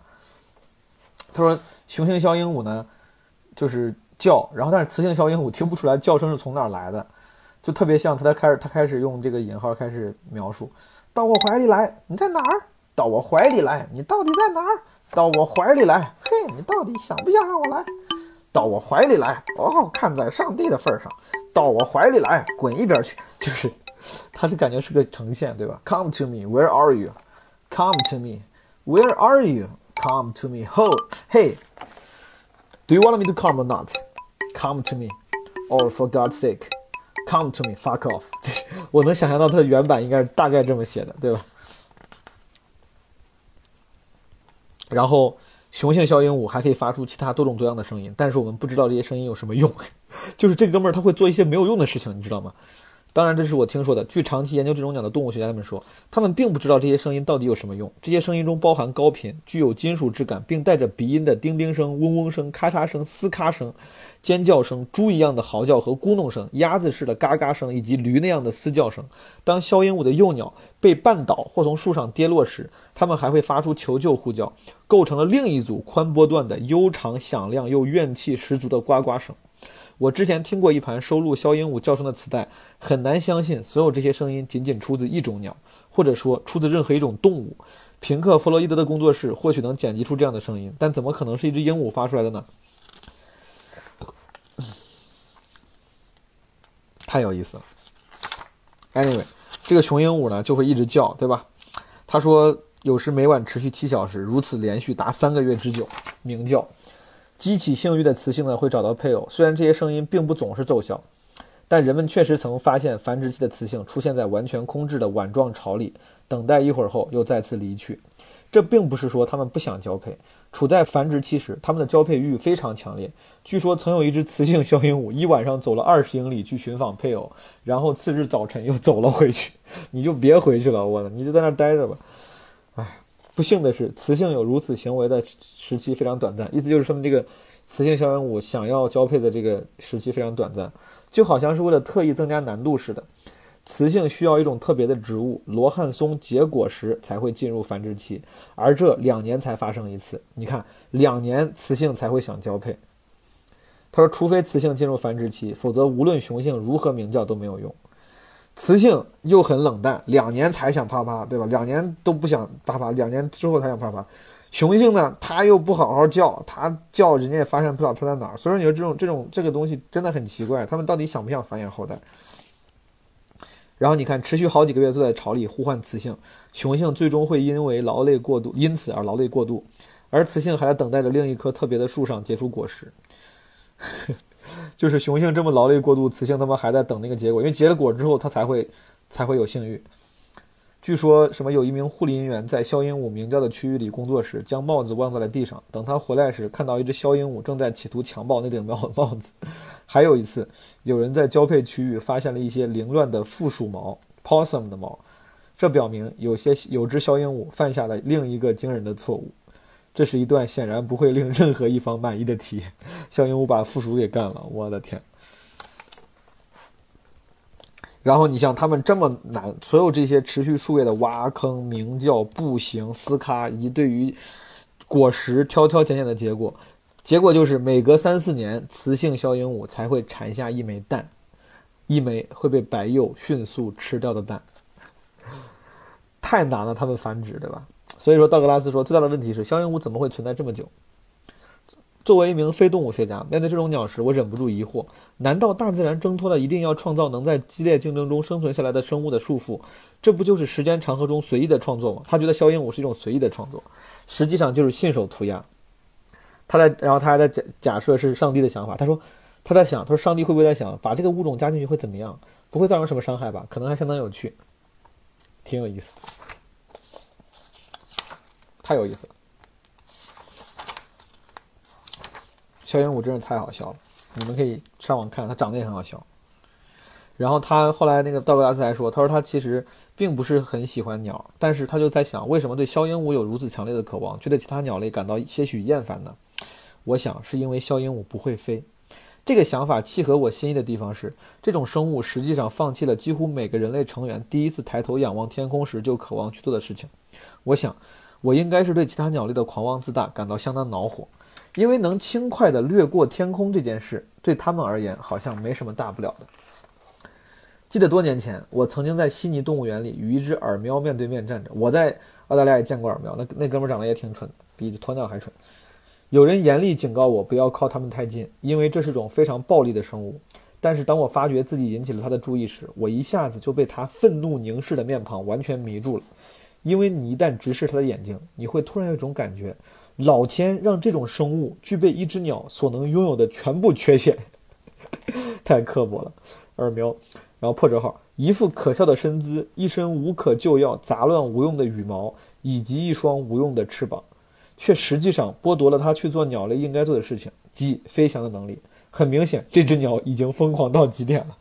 他说，雄性枭鹦鹉呢？就是叫，然后但是雌性枭鹦鹉听不出来叫声是从哪儿来的，就特别像他在开始他开始用这个引号开始描述，到我怀里来，你在哪儿？到我怀里来，你到底在哪儿？到我怀里来，嘿，你到底想不想让我来？到我怀里来，哦，看在上帝的份上，到我怀里来，滚一边去，就是，他是感觉是个呈现，对吧？Come to me, where are you? Come to me, where are you? Come to me, ho, hey. Do you want me to come or not? Come to me, or for God's sake, come to me. Fuck off. 我能想象到它的原版应该是大概这么写的，对吧？然后雄性小鹦鹉还可以发出其他多种多样的声音，但是我们不知道这些声音有什么用。就是这哥们儿他会做一些没有用的事情，你知道吗？当然，这是我听说的。据长期研究这种鸟的动物学家们说，他们并不知道这些声音到底有什么用。这些声音中包含高频、具有金属质感并带着鼻音的叮叮声、嗡嗡声、咔嚓声、嘶咔声、尖叫声、猪一样的嚎叫和咕哝声、鸭子似的嘎嘎声以及驴那样的嘶叫声。当枭鹦鹉的幼鸟被绊倒或从树上跌落时，它们还会发出求救呼叫，构成了另一组宽波段的悠长、响亮又怨气十足的呱呱声。我之前听过一盘收录肖鹦鹉叫声的磁带，很难相信所有这些声音仅仅出自一种鸟，或者说出自任何一种动物。平克·弗洛伊德的工作室或许能剪辑出这样的声音，但怎么可能是一只鹦鹉发出来的呢？太有意思了。Anyway，这个雄鹦鹉呢就会一直叫，对吧？他说有时每晚持续七小时，如此连续达三个月之久，鸣叫。激起性欲的雌性呢会找到配偶，虽然这些声音并不总是奏效，但人们确实曾发现繁殖期的雌性出现在完全空置的碗状巢里，等待一会儿后又再次离去。这并不是说它们不想交配，处在繁殖期时，它们的交配欲非常强烈。据说曾有一只雌性小鹦鹉一晚上走了二十英里去寻访配偶，然后次日早晨又走了回去。你就别回去了，我，你就在那待着吧。不幸的是，雌性有如此行为的时期非常短暂，意思就是说明这个雌性小鹦鹉想要交配的这个时期非常短暂，就好像是为了特意增加难度似的。雌性需要一种特别的植物——罗汉松结果时才会进入繁殖期，而这两年才发生一次。你看，两年雌性才会想交配。他说，除非雌性进入繁殖期，否则无论雄性如何鸣叫都没有用。雌性又很冷淡，两年才想啪啪，对吧？两年都不想啪啪，两年之后才想啪啪。雄性呢，他又不好好叫，他叫人家也发现不了他在哪儿。所以说，你说这种这种这个东西真的很奇怪，他们到底想不想繁衍后代？然后你看，持续好几个月坐在巢里呼唤雌性，雄性最终会因为劳累过度，因此而劳累过度，而雌性还在等待着另一棵特别的树上结出果实。就是雄性这么劳累过度，雌性他妈还在等那个结果，因为结了果之后，它才会才会有性欲。据说什么有一名护理人员在肖鹦鹉鸣叫的区域里工作时，将帽子忘在了地上，等他回来时，看到一只肖鹦鹉正在企图强暴那顶帽帽子。还有一次，有人在交配区域发现了一些凌乱的附属毛 （possum 的毛），这表明有些有只肖鹦鹉犯下了另一个惊人的错误。这是一段显然不会令任何一方满意的题。小鹦鹉把附属给干了，我的天！然后你像他们这么难，所有这些持续数月的挖坑、鸣叫、步行、撕咔，以对于果实挑挑拣拣的结果，结果就是每隔三四年，雌性小鹦鹉才会产下一枚蛋，一枚会被白鼬迅速吃掉的蛋。太难了，它们繁殖，对吧？所以说，道格拉斯说，最大的问题是肖鹦鹉怎么会存在这么久？作为一名非动物学家，面对这种鸟时，我忍不住疑惑：难道大自然挣脱了一定要创造能在激烈竞争中生存下来的生物的束缚？这不就是时间长河中随意的创作吗？他觉得肖鹦鹉是一种随意的创作，实际上就是信手涂鸦。他在，然后他还在假假设是上帝的想法。他说，他在想，他说上帝会不会在想，把这个物种加进去会怎么样？不会造成什么伤害吧？可能还相当有趣，挺有意思。太有意思了，肖鹦鹉真是太好笑了，你们可以上网看，它长得也很好笑。然后他后来那个道格拉斯还说，他说他其实并不是很喜欢鸟，但是他就在想，为什么对肖鹦鹉有如此强烈的渴望，却对其他鸟类感到些许厌烦呢？我想是因为肖鹦鹉不会飞。这个想法契合我心意的地方是，这种生物实际上放弃了几乎每个人类成员第一次抬头仰望天空时就渴望去做的事情。我想。我应该是对其他鸟类的狂妄自大感到相当恼火，因为能轻快地掠过天空这件事，对他们而言好像没什么大不了的。记得多年前，我曾经在悉尼动物园里与一只耳喵面对面站着。我在澳大利亚也见过耳喵，那那哥们长得也挺蠢，比鸵鸟还蠢。有人严厉警告我不要靠它们太近，因为这是种非常暴力的生物。但是当我发觉自己引起了他的注意时，我一下子就被他愤怒凝视的面庞完全迷住了。因为你一旦直视它的眼睛，你会突然有一种感觉：老天让这种生物具备一只鸟所能拥有的全部缺陷，太刻薄了。耳苗，然后破折号，一副可笑的身姿，一身无可救药、杂乱无用的羽毛，以及一双无用的翅膀，却实际上剥夺了它去做鸟类应该做的事情，即飞翔的能力。很明显，这只鸟已经疯狂到极点了。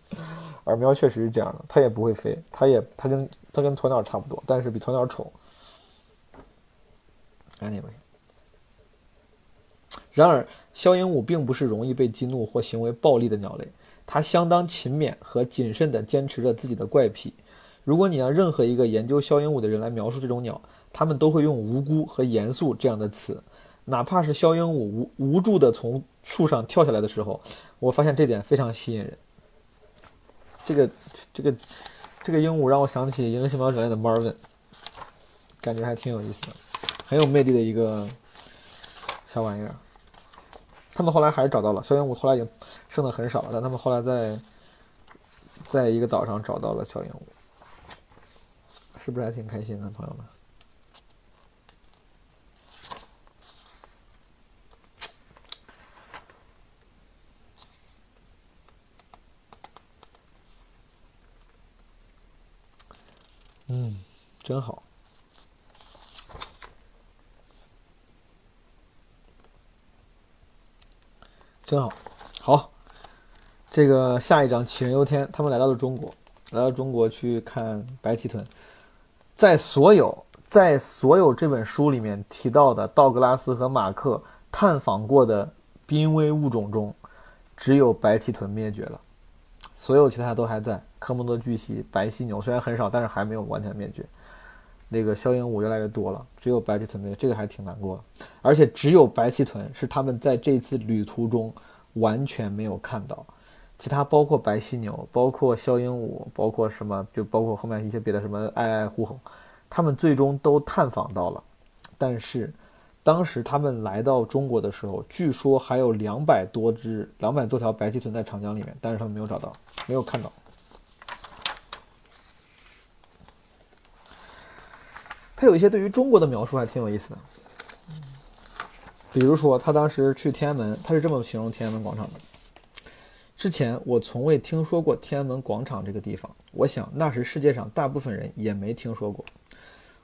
耳苗确实是这样的，它也不会飞，它也它跟它跟鸵鸟差不多，但是比鸵鸟丑。Anyway，然而肖鹦鹉并不是容易被激怒或行为暴力的鸟类，它相当勤勉和谨慎地坚持着自己的怪癖。如果你让任何一个研究肖鹦鹉的人来描述这种鸟，他们都会用无辜和严肃这样的词。哪怕是肖鹦鹉无无助的从树上跳下来的时候，我发现这点非常吸引人。这个这个这个鹦鹉让我想起《银河系漫游指南》的 Marvin，感觉还挺有意思的，很有魅力的一个小玩意儿。他们后来还是找到了小鹦鹉，后来已经剩的很少了，但他们后来在在一个岛上找到了小鹦鹉，是不是还挺开心的，朋友们？嗯，真好，真好，好。这个下一章杞人忧天，他们来到了中国，来到中国去看白鳍豚。在所有在所有这本书里面提到的道格拉斯和马克探访过的濒危物种中，只有白鳍豚灭绝了。所有其他都还在，科莫多巨蜥、白犀牛虽然很少，但是还没有完全灭绝。那个肖鹦鹉越来越多了，只有白鳍豚没有，这个还挺难过。而且只有白鳍豚是他们在这次旅途中完全没有看到，其他包括白犀牛、包括肖鹦鹉、包括什么，就包括后面一些别的什么爱爱狐猴，他们最终都探访到了，但是。当时他们来到中国的时候，据说还有两百多只、两百多条白鳍豚在长江里面，但是他们没有找到，没有看到。他有一些对于中国的描述还挺有意思的，比如说他当时去天安门，他是这么形容天安门广场的：之前我从未听说过天安门广场这个地方，我想那时世界上大部分人也没听说过。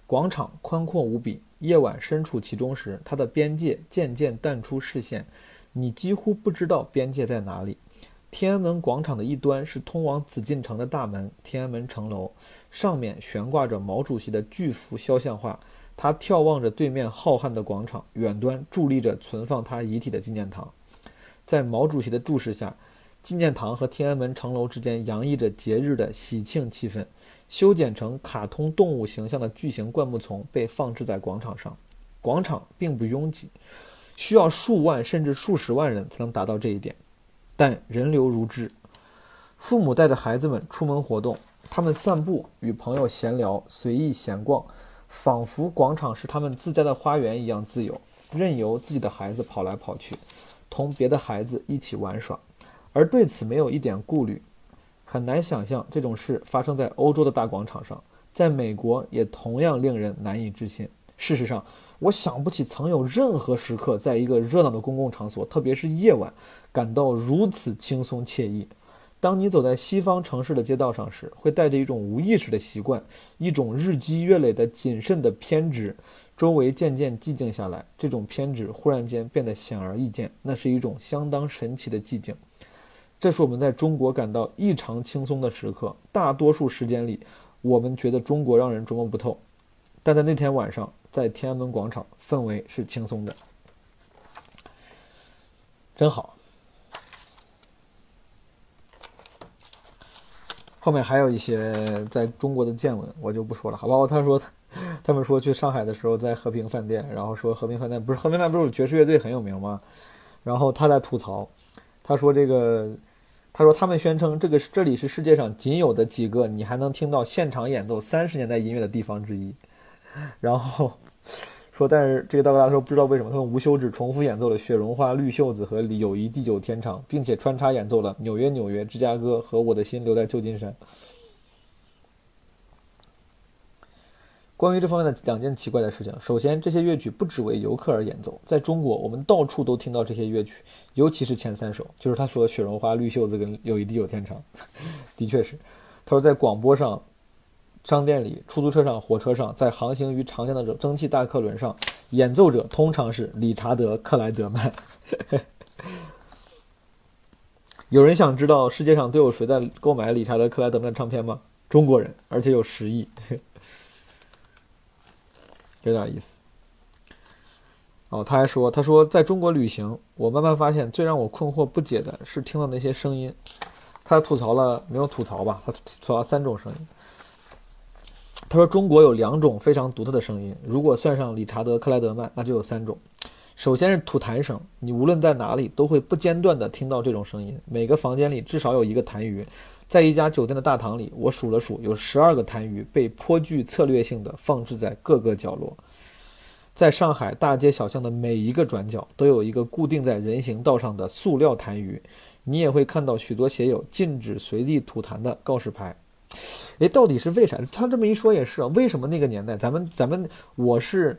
广场宽阔无比。夜晚身处其中时，它的边界渐渐淡出视线，你几乎不知道边界在哪里。天安门广场的一端是通往紫禁城的大门——天安门城楼，上面悬挂着毛主席的巨幅肖像画。他眺望着对面浩瀚的广场，远端伫立着存放他遗体的纪念堂。在毛主席的注视下，纪念堂和天安门城楼之间洋溢着节日的喜庆气氛。修剪成卡通动物形象的巨型灌木丛被放置在广场上。广场并不拥挤，需要数万甚至数十万人才能达到这一点，但人流如织。父母带着孩子们出门活动，他们散步，与朋友闲聊，随意闲逛，仿佛广场是他们自家的花园一样自由，任由自己的孩子跑来跑去，同别的孩子一起玩耍，而对此没有一点顾虑。很难想象这种事发生在欧洲的大广场上，在美国也同样令人难以置信。事实上，我想不起曾有任何时刻，在一个热闹的公共场所，特别是夜晚，感到如此轻松惬意。当你走在西方城市的街道上时，会带着一种无意识的习惯，一种日积月累的谨慎的偏执。周围渐渐寂静下来，这种偏执忽然间变得显而易见，那是一种相当神奇的寂静。这是我们在中国感到异常轻松的时刻。大多数时间里，我们觉得中国让人琢磨不透，但在那天晚上，在天安门广场，氛围是轻松的，真好。后面还有一些在中国的见闻，我就不说了，好吧？他说，他们说去上海的时候在和平饭店，然后说和平饭店不是和平饭店不是爵士乐队很有名吗？然后他在吐槽，他说这个。他说：“他们宣称这个这里是世界上仅有的几个你还能听到现场演奏三十年代音乐的地方之一。”然后说：“但是这个道格拉说不知道为什么他们无休止重复演奏了《雪绒花绿袖子》和《友谊地久天长》，并且穿插演奏了《纽约纽约》《芝加哥》和《我的心留在旧金山》。”关于这方面的两件奇怪的事情，首先，这些乐曲不只为游客而演奏，在中国，我们到处都听到这些乐曲，尤其是前三首，就是他说《雪绒花》《绿袖子》跟《友谊地久天长》，的确是。他说，在广播上、商店里、出租车上、火车上，在航行于长江的蒸汽大客轮上，演奏者通常是理查德·克莱德曼。有人想知道世界上都有谁在 购买理查德·克莱德曼的唱片吗？中国人，而且有十亿。有点意思。哦，他还说：“他说在中国旅行，我慢慢发现最让我困惑不解的是听到那些声音。”他吐槽了，没有吐槽吧？他吐槽了三种声音。他说：“中国有两种非常独特的声音，如果算上理查德·克莱德曼，那就有三种。首先是吐痰声，你无论在哪里都会不间断地听到这种声音。每个房间里至少有一个痰盂。在一家酒店的大堂里，我数了数，有十二个痰盂被颇具策略性地放置在各个角落。在上海大街小巷的每一个转角，都有一个固定在人行道上的塑料痰盂。你也会看到许多写有“禁止随地吐痰”的告示牌。诶，到底是为啥？他这么一说也是啊，为什么那个年代，咱们咱们我是。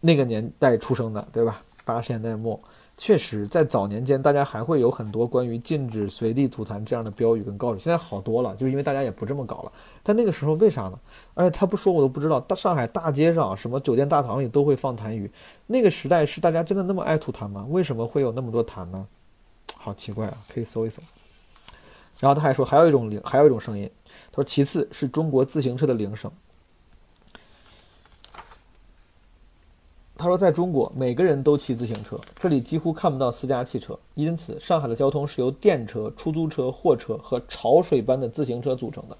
那个年代出生的，对吧？八十年代末，确实在早年间，大家还会有很多关于禁止随地吐痰这样的标语跟告示。现在好多了，就是因为大家也不这么搞了。但那个时候为啥呢？而且他不说我都不知道。大上海大街上，什么酒店大堂里都会放痰盂。那个时代是大家真的那么爱吐痰吗？为什么会有那么多痰呢？好奇怪啊！可以搜一搜。然后他还说，还有一种铃，还有一种声音。他说，其次是中国自行车的铃声。他说，在中国，每个人都骑自行车，这里几乎看不到私家汽车，因此上海的交通是由电车、出租车、货车和潮水般的自行车组成的。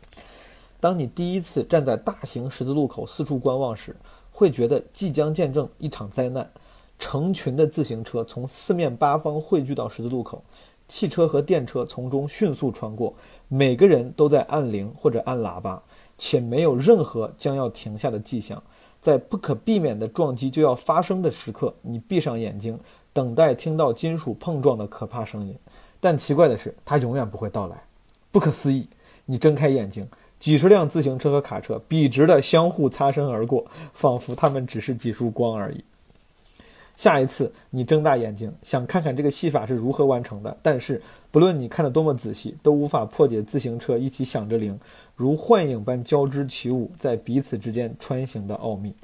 当你第一次站在大型十字路口四处观望时，会觉得即将见证一场灾难。成群的自行车从四面八方汇聚到十字路口，汽车和电车从中迅速穿过，每个人都在按铃或者按喇叭，且没有任何将要停下的迹象。在不可避免的撞击就要发生的时刻，你闭上眼睛，等待听到金属碰撞的可怕声音。但奇怪的是，它永远不会到来。不可思议！你睁开眼睛，几十辆自行车和卡车笔直地相互擦身而过，仿佛它们只是几束光而已。下一次你睁大眼睛，想看看这个戏法是如何完成的，但是不论你看得多么仔细，都无法破解自行车一起响着铃，如幻影般交织起舞，在彼此之间穿行的奥秘，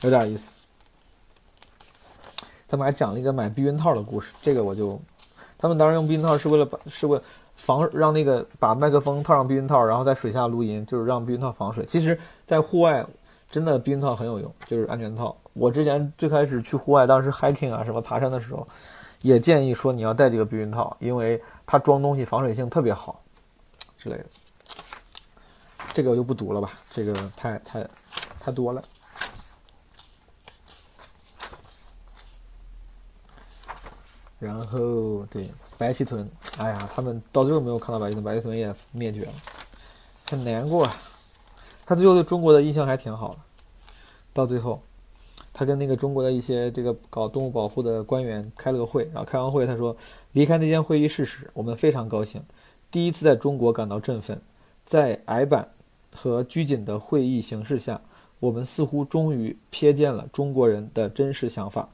有点意思。他们还讲了一个买避孕套的故事，这个我就，他们当时用避孕套是为了把是为防让那个把麦克风套上避孕套，然后在水下录音，就是让避孕套防水。其实，在户外。真的避孕套很有用，就是安全套。我之前最开始去户外，当时 hiking 啊什么爬山的时候，也建议说你要带几个避孕套，因为它装东西防水性特别好之类的。这个我就不读了吧，这个太太太多了。然后对白鳍豚，哎呀，他们到最后没有看到白鳍豚，白鳍豚也灭绝了，很难过。啊。他最后对中国的印象还挺好的，到最后，他跟那个中国的一些这个搞动物保护的官员开了个会，然后开完会他说，离开那间会议室时，我们非常高兴，第一次在中国感到振奋，在矮板和拘谨的会议形式下，我们似乎终于瞥见了中国人的真实想法，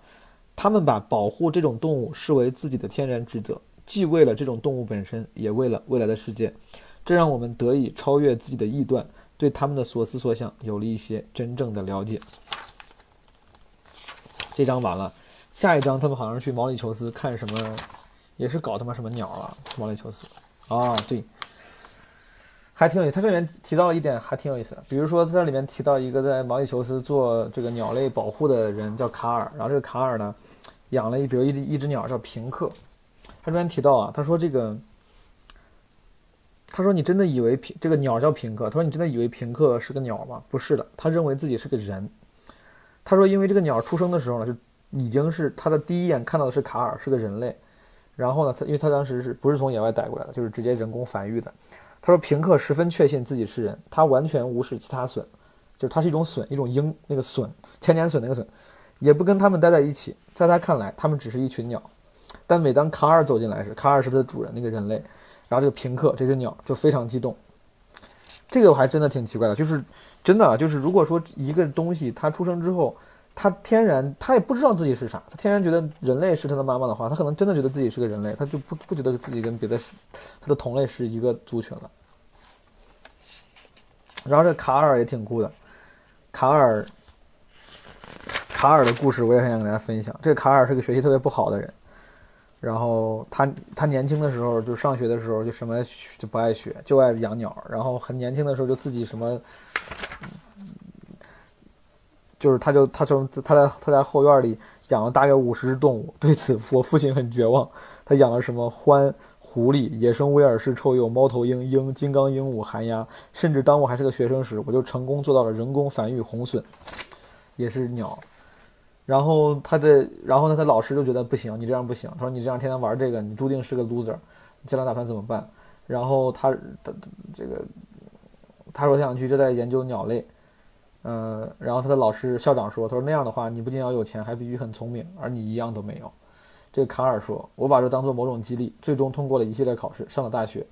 他们把保护这种动物视为自己的天然职责，既为了这种动物本身，也为了未来的世界，这让我们得以超越自己的臆断。对他们的所思所想有了一些真正的了解。这章完了，下一章他们好像是去毛里求斯看什么，也是搞他妈什么鸟了。毛里求斯啊，对，还挺有意思。他这里面提到了一点还挺有意思的，比如说他这里面提到一个在毛里求斯做这个鸟类保护的人叫卡尔，然后这个卡尔呢养了一比如一只一只鸟叫平克。他这边提到啊，他说这个。他说：“你真的以为平这个鸟叫平克？”他说：“你真的以为平克是个鸟吗？不是的，他认为自己是个人。”他说：“因为这个鸟出生的时候呢，就已经是他的第一眼看到的是卡尔，是个人类。然后呢，他因为他当时是不是从野外逮过来的，就是直接人工繁育的。他说平克十分确信自己是人，他完全无视其他隼，就是他是一种隼，一种鹰，那个隼，千年隼那个隼，也不跟他们待在一起。在他看来，他们只是一群鸟。但每当卡尔走进来时，卡尔是他的主人，那个人类。”然后这个平克这只鸟就非常激动，这个我还真的挺奇怪的，就是真的就是如果说一个东西它出生之后，它天然它也不知道自己是啥，它天然觉得人类是它的妈妈的话，它可能真的觉得自己是个人类，它就不不觉得自己跟别的它的同类是一个族群了。然后这卡尔也挺酷的，卡尔卡尔的故事我也很想跟大家分享。这个卡尔是个学习特别不好的人。然后他他年轻的时候就上学的时候就什么就不爱学，就爱养鸟。然后很年轻的时候就自己什么，就是他就他从他在他在后院里养了大约五十只动物。对此我父亲很绝望。他养了什么獾、狐狸、野生威尔士臭鼬、猫头鹰、鹰、金刚鹦鹉、寒鸦，甚至当我还是个学生时，我就成功做到了人工繁育红隼，也是鸟。然后他的，然后呢，他老师就觉得不行，你这样不行。他说你这样天天玩这个，你注定是个 loser，你将来打算怎么办？然后他他这个他说他想去这在研究鸟类，嗯，然后他的老师校长说，他说那样的话，你不仅要有钱，还必须很聪明，而你一样都没有。这个卡尔说，我把这当做某种激励，最终通过了一系列考试，上了大学。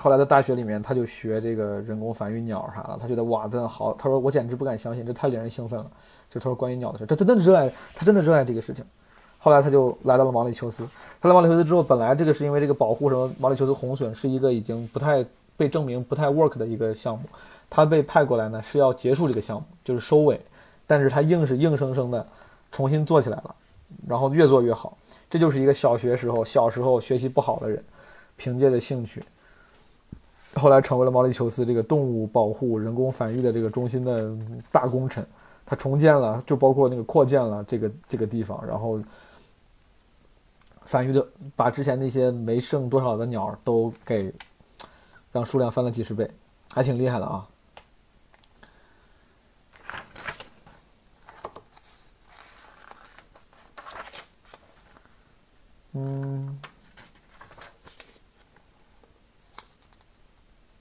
后来在大学里面，他就学这个人工繁育鸟啥的，他觉得哇，真的好。他说我简直不敢相信，这太令人兴奋了。就他说关于鸟的事，他真的热爱，他真的热爱这个事情。后来他就来到了毛里求斯。他来毛里求斯之后，本来这个是因为这个保护什么毛里求斯红隼是一个已经不太被证明不太 work 的一个项目，他被派过来呢是要结束这个项目，就是收尾。但是他硬是硬生生的重新做起来了，然后越做越好。这就是一个小学时候小时候学习不好的人，凭借着兴趣，后来成为了毛里求斯这个动物保护、人工繁育的这个中心的大功臣。他重建了，就包括那个扩建了这个这个地方，然后繁育的把之前那些没剩多少的鸟都给让数量翻了几十倍，还挺厉害的啊。嗯，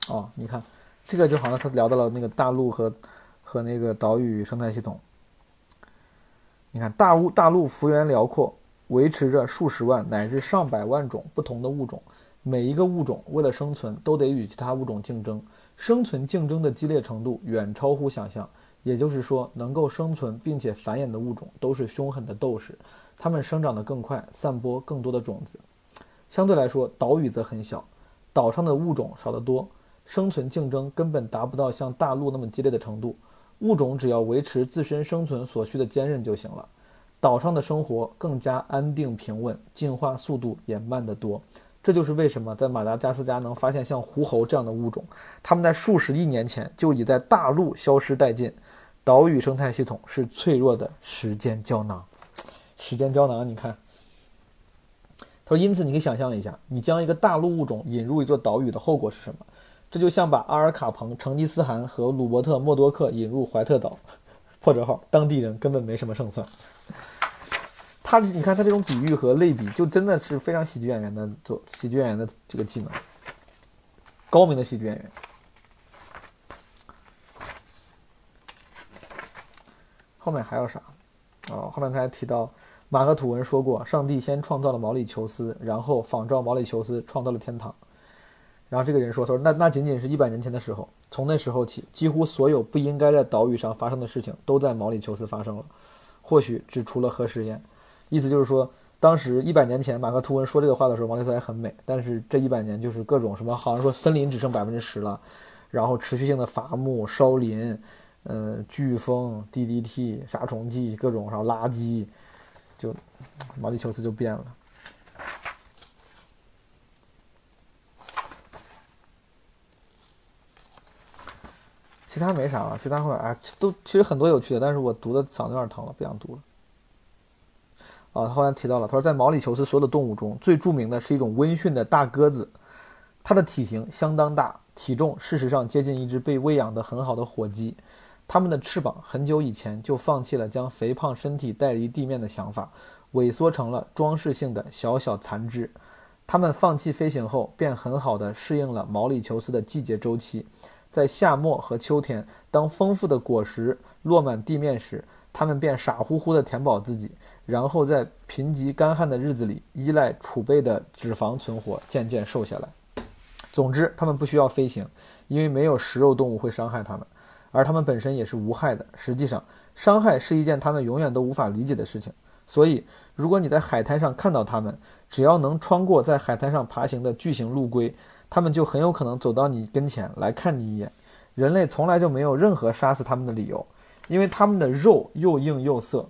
哦，你看，这个就好像他聊到了那个大陆和。和那个岛屿生态系统，你看大物大陆幅员辽阔，维持着数十万乃至上百万种不同的物种，每一个物种为了生存都得与其他物种竞争，生存竞争的激烈程度远超乎想象。也就是说，能够生存并且繁衍的物种都是凶狠的斗士，它们生长得更快，散播更多的种子。相对来说，岛屿则很小，岛上的物种少得多，生存竞争根本达不到像大陆那么激烈的程度。物种只要维持自身生存所需的坚韧就行了。岛上的生活更加安定平稳，进化速度也慢得多。这就是为什么在马达加斯加能发现像狐猴这样的物种，它们在数十亿年前就已在大陆消失殆尽。岛屿生态系统是脆弱的时间胶囊。时间胶囊，你看，他说，因此你可以想象一下，你将一个大陆物种引入一座岛屿的后果是什么？这就像把阿尔卡彭、成吉思汗和鲁伯特·默多克引入怀特岛，破折号，当地人根本没什么胜算。他，你看他这种比喻和类比，就真的是非常喜剧演员的做喜剧演员的这个技能，高明的喜剧演员。后面还有啥？哦，后面他还提到马克吐温说过，上帝先创造了毛里求斯，然后仿照毛里求斯创造了天堂。然后这个人说：“他说那那仅仅是一百年前的时候，从那时候起，几乎所有不应该在岛屿上发生的事情都在毛里求斯发生了，或许只除了核试验。意思就是说，当时一百年前马克吐温说这个话的时候，毛里求斯还很美，但是这一百年就是各种什么，好像说森林只剩百分之十了，然后持续性的伐木、烧林，嗯，飓风、DDT、杀虫剂、各种然后垃圾，就毛里求斯就变了。”其他没啥了，其他会啊，都其实很多有趣的，但是我读的嗓子有点疼了，不想读了。啊，后来提到了，他说在毛里求斯所有的动物中最著名的是一种温驯的大鸽子，它的体型相当大，体重事实上接近一只被喂养的很好的火鸡。它们的翅膀很久以前就放弃了将肥胖身体带离地面的想法，萎缩成了装饰性的小小残肢。它们放弃飞行后，便很好的适应了毛里求斯的季节周期。在夏末和秋天，当丰富的果实落满地面时，它们便傻乎乎地填饱自己，然后在贫瘠干旱的日子里，依赖储备的脂肪存活，渐渐瘦下来。总之，它们不需要飞行，因为没有食肉动物会伤害它们，而它们本身也是无害的。实际上，伤害是一件它们永远都无法理解的事情。所以，如果你在海滩上看到它们，只要能穿过在海滩上爬行的巨型陆龟。他们就很有可能走到你跟前来看你一眼。人类从来就没有任何杀死他们的理由，因为他们的肉又硬又涩。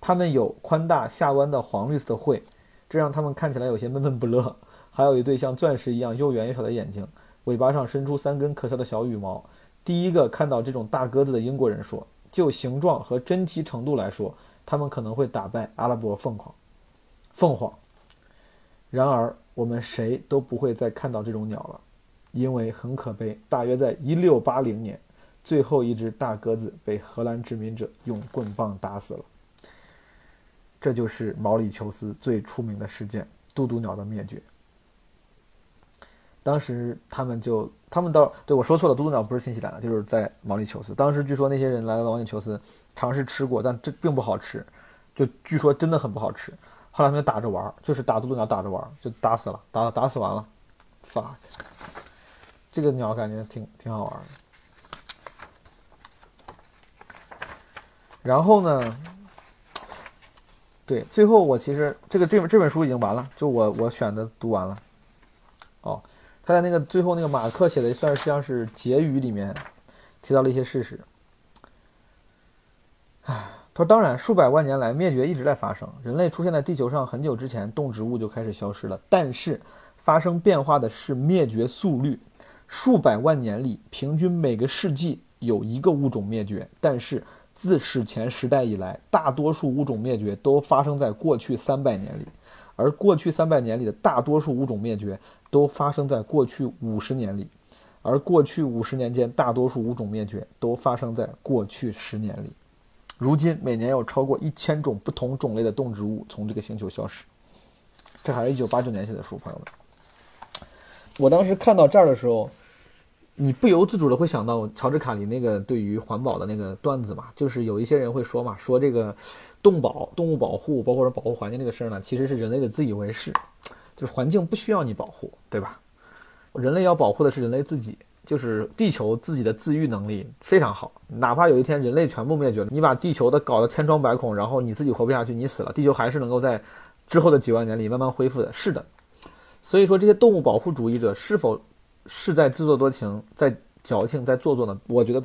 他们有宽大下弯的黄绿色的喙，这让他们看起来有些闷闷不乐。还有一对像钻石一样又圆又小的眼睛，尾巴上伸出三根可笑的小羽毛。第一个看到这种大鸽子的英国人说：“就形状和珍奇程度来说，他们可能会打败阿拉伯凤凰。”凤凰。然而。我们谁都不会再看到这种鸟了，因为很可悲。大约在一六八零年，最后一只大鸽子被荷兰殖民者用棍棒打死了。这就是毛里求斯最出名的事件——渡渡鸟的灭绝。当时他们就，他们到对我说错了，渡渡鸟不是新西兰的，就是在毛里求斯。当时据说那些人来到毛里求斯，尝试吃过，但这并不好吃，就据说真的很不好吃。后来他们打着玩，就是打渡渡鸟打着玩，就打死了，打打死完了。fuck，这个鸟感觉挺挺好玩的。然后呢？对，最后我其实这个这本这本书已经完了，就我我选的读完了。哦。他在那个最后那个马克写的算是像是结语里面提到了一些事实。唉，他说：“当然，数百万年来灭绝一直在发生，人类出现在地球上很久之前，动植物就开始消失了。但是发生变化的是灭绝速率，数百万年里平均每个世纪有一个物种灭绝。但是自史前时代以来，大多数物种灭绝都发生在过去三百年里，而过去三百年里的大多数物种灭绝。”都发生在过去五十年里，而过去五十年间，大多数物种灭绝都发生在过去十年里。如今，每年有超过一千种不同种类的动植物从这个星球消失。这还是一九八九年写的书，朋友们。我当时看到这儿的时候，你不由自主的会想到乔治卡林那个对于环保的那个段子嘛，就是有一些人会说嘛，说这个动保、动物保护，包括说保护环境这个事儿呢，其实是人类的自以为是。就是环境不需要你保护，对吧？人类要保护的是人类自己，就是地球自己的自愈能力非常好。哪怕有一天人类全部灭绝了，你把地球的搞得千疮百孔，然后你自己活不下去，你死了，地球还是能够在之后的几万年里慢慢恢复的。是的，所以说这些动物保护主义者是否是在自作多情、在矫情、在做作呢？我觉得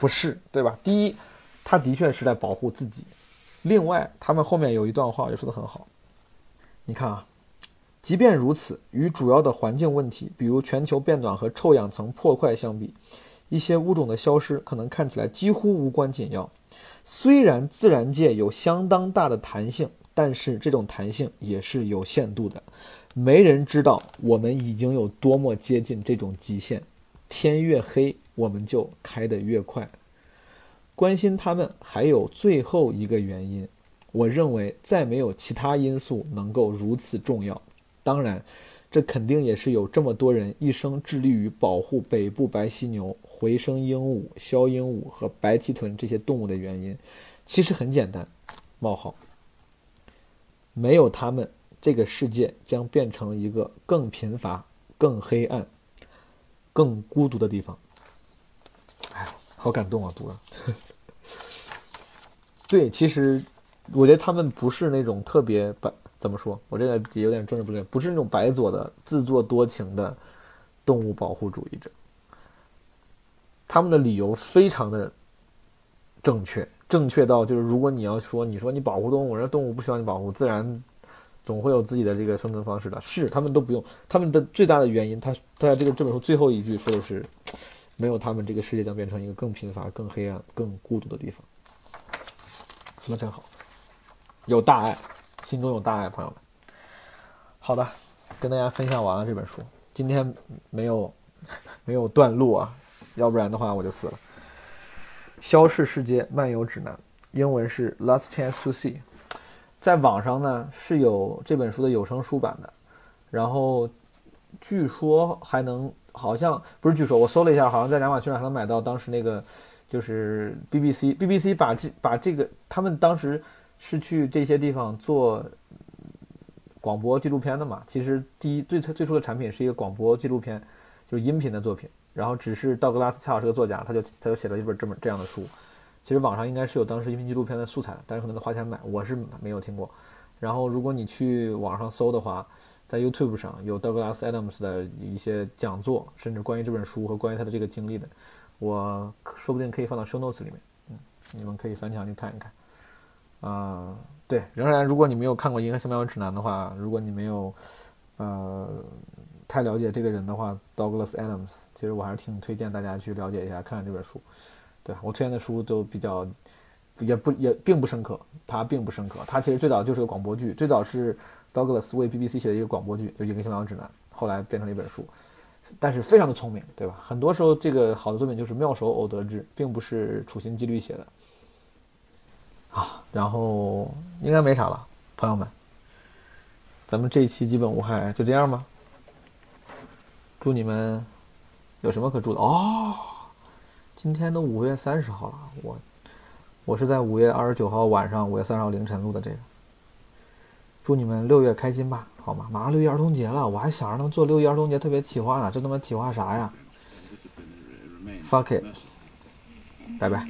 不是，对吧？第一，他的确是在保护自己；另外，他们后面有一段话也说得很好，你看啊。即便如此，与主要的环境问题，比如全球变暖和臭氧层破坏相比，一些物种的消失可能看起来几乎无关紧要。虽然自然界有相当大的弹性，但是这种弹性也是有限度的。没人知道我们已经有多么接近这种极限。天越黑，我们就开得越快。关心他们还有最后一个原因，我认为再没有其他因素能够如此重要。当然，这肯定也是有这么多人一生致力于保护北部白犀牛、回声鹦鹉、枭鹦鹉和白鳍豚这些动物的原因。其实很简单：冒号。没有他们，这个世界将变成一个更贫乏、更黑暗、更孤独的地方。哎，好感动啊，读了。对，其实我觉得他们不是那种特别白。怎么说？我这个也有点政治不正确，不是那种白左的自作多情的动物保护主义者。他们的理由非常的正确，正确到就是，如果你要说，你说你保护动物，人家动物不需要你保护，自然总会有自己的这个生存方式的。是，他们都不用。他们的最大的原因，他他在这个这本书最后一句说的是，没有他们，这个世界将变成一个更贫乏、更黑暗、更孤独的地方。说的真好，有大爱。心中有大爱，朋友们。好的，跟大家分享完了这本书。今天没有没有断路啊，要不然的话我就死了。《消逝世界漫游指南》，英文是《Last Chance to See》。在网上呢是有这本书的有声书版的，然后据说还能，好像不是据说，我搜了一下，好像在亚马逊上还能买到当时那个，就是 BBC BBC 把这把这个他们当时。是去这些地方做广播纪录片的嘛？其实第一最最初的产品是一个广播纪录片，就是音频的作品。然后只是道格拉斯恰好是个作家，他就他就写了一本这本这样的书。其实网上应该是有当时音频纪录片的素材，但是可能得花钱买，我是没有听过。然后如果你去网上搜的话，在 YouTube 上有道格拉斯· Adams 的一些讲座，甚至关于这本书和关于他的这个经历的，我说不定可以放到 Show Notes 里面，嗯，你们可以翻墙去看一看。啊，对，仍然，如果你没有看过《银河系漫游指南》的话，如果你没有，呃，太了解这个人的话，Douglas Adams，其实我还是挺推荐大家去了解一下，看看这本书。对我推荐的书都比较，也不也并不深刻，它并不深刻。它其实最早就是个广播剧，最早是 Douglas 为 BBC 写的一个广播剧，就《银河系漫游指南》，后来变成了一本书。但是非常的聪明，对吧？很多时候这个好的作品就是妙手偶得之，并不是处心积虑写的。啊，然后应该没啥了，朋友们，咱们这一期基本无害，就这样吧。祝你们有什么可祝的哦？今天都五月三十号了，我我是在五月二十九号晚上，五月三十号凌晨录的这个。祝你们六月开心吧，好吗？马上六一儿童节了，我还想着能做六一儿童节特别企划呢，这他妈企划啥呀？Fuck it，拜拜。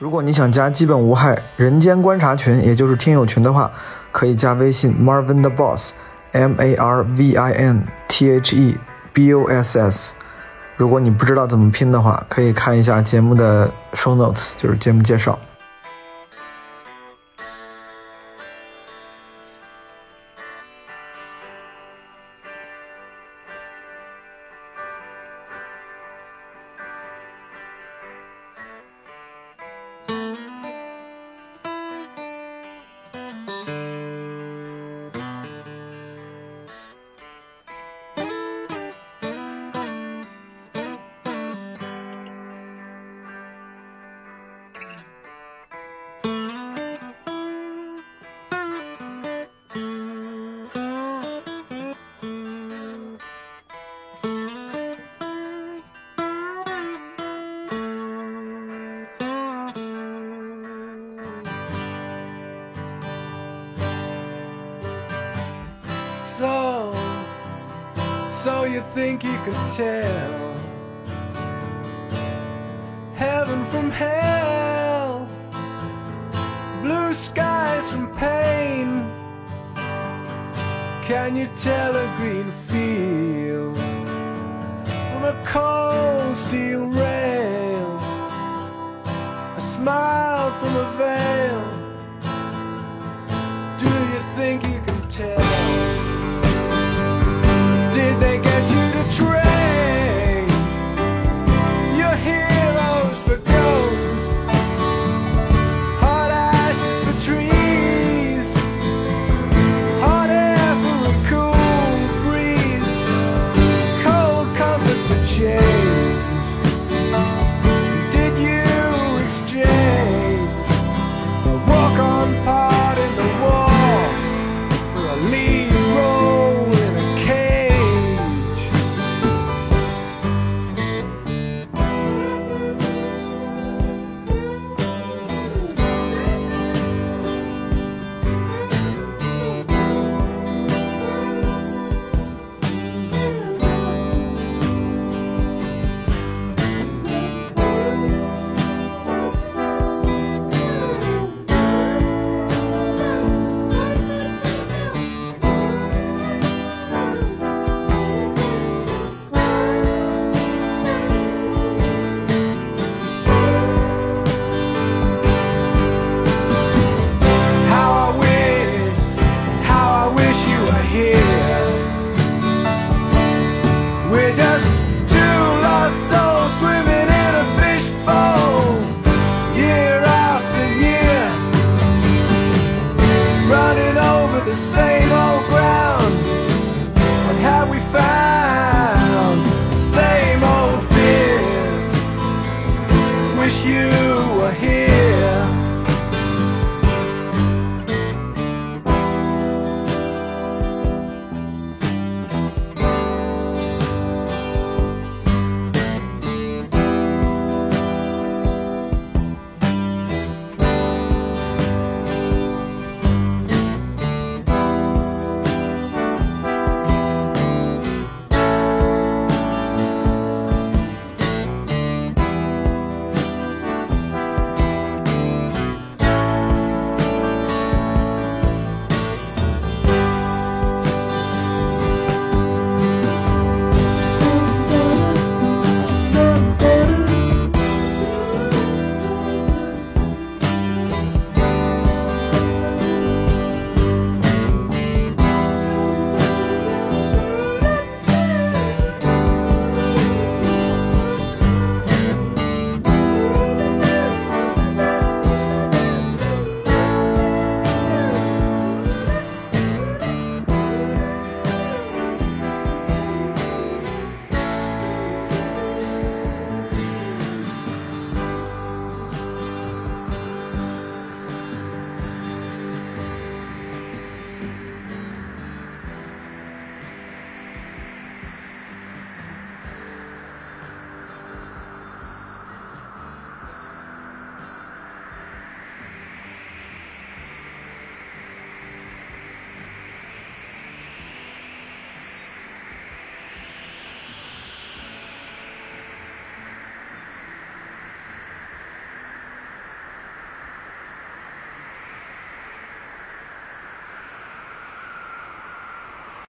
如果你想加基本无害人间观察群也就是听友群的话可以加微信 marvin the boss m a r v i n t h e b o s s 如果你不知道怎么拼的话，可以看一下节目的 show notes，就是节目介绍。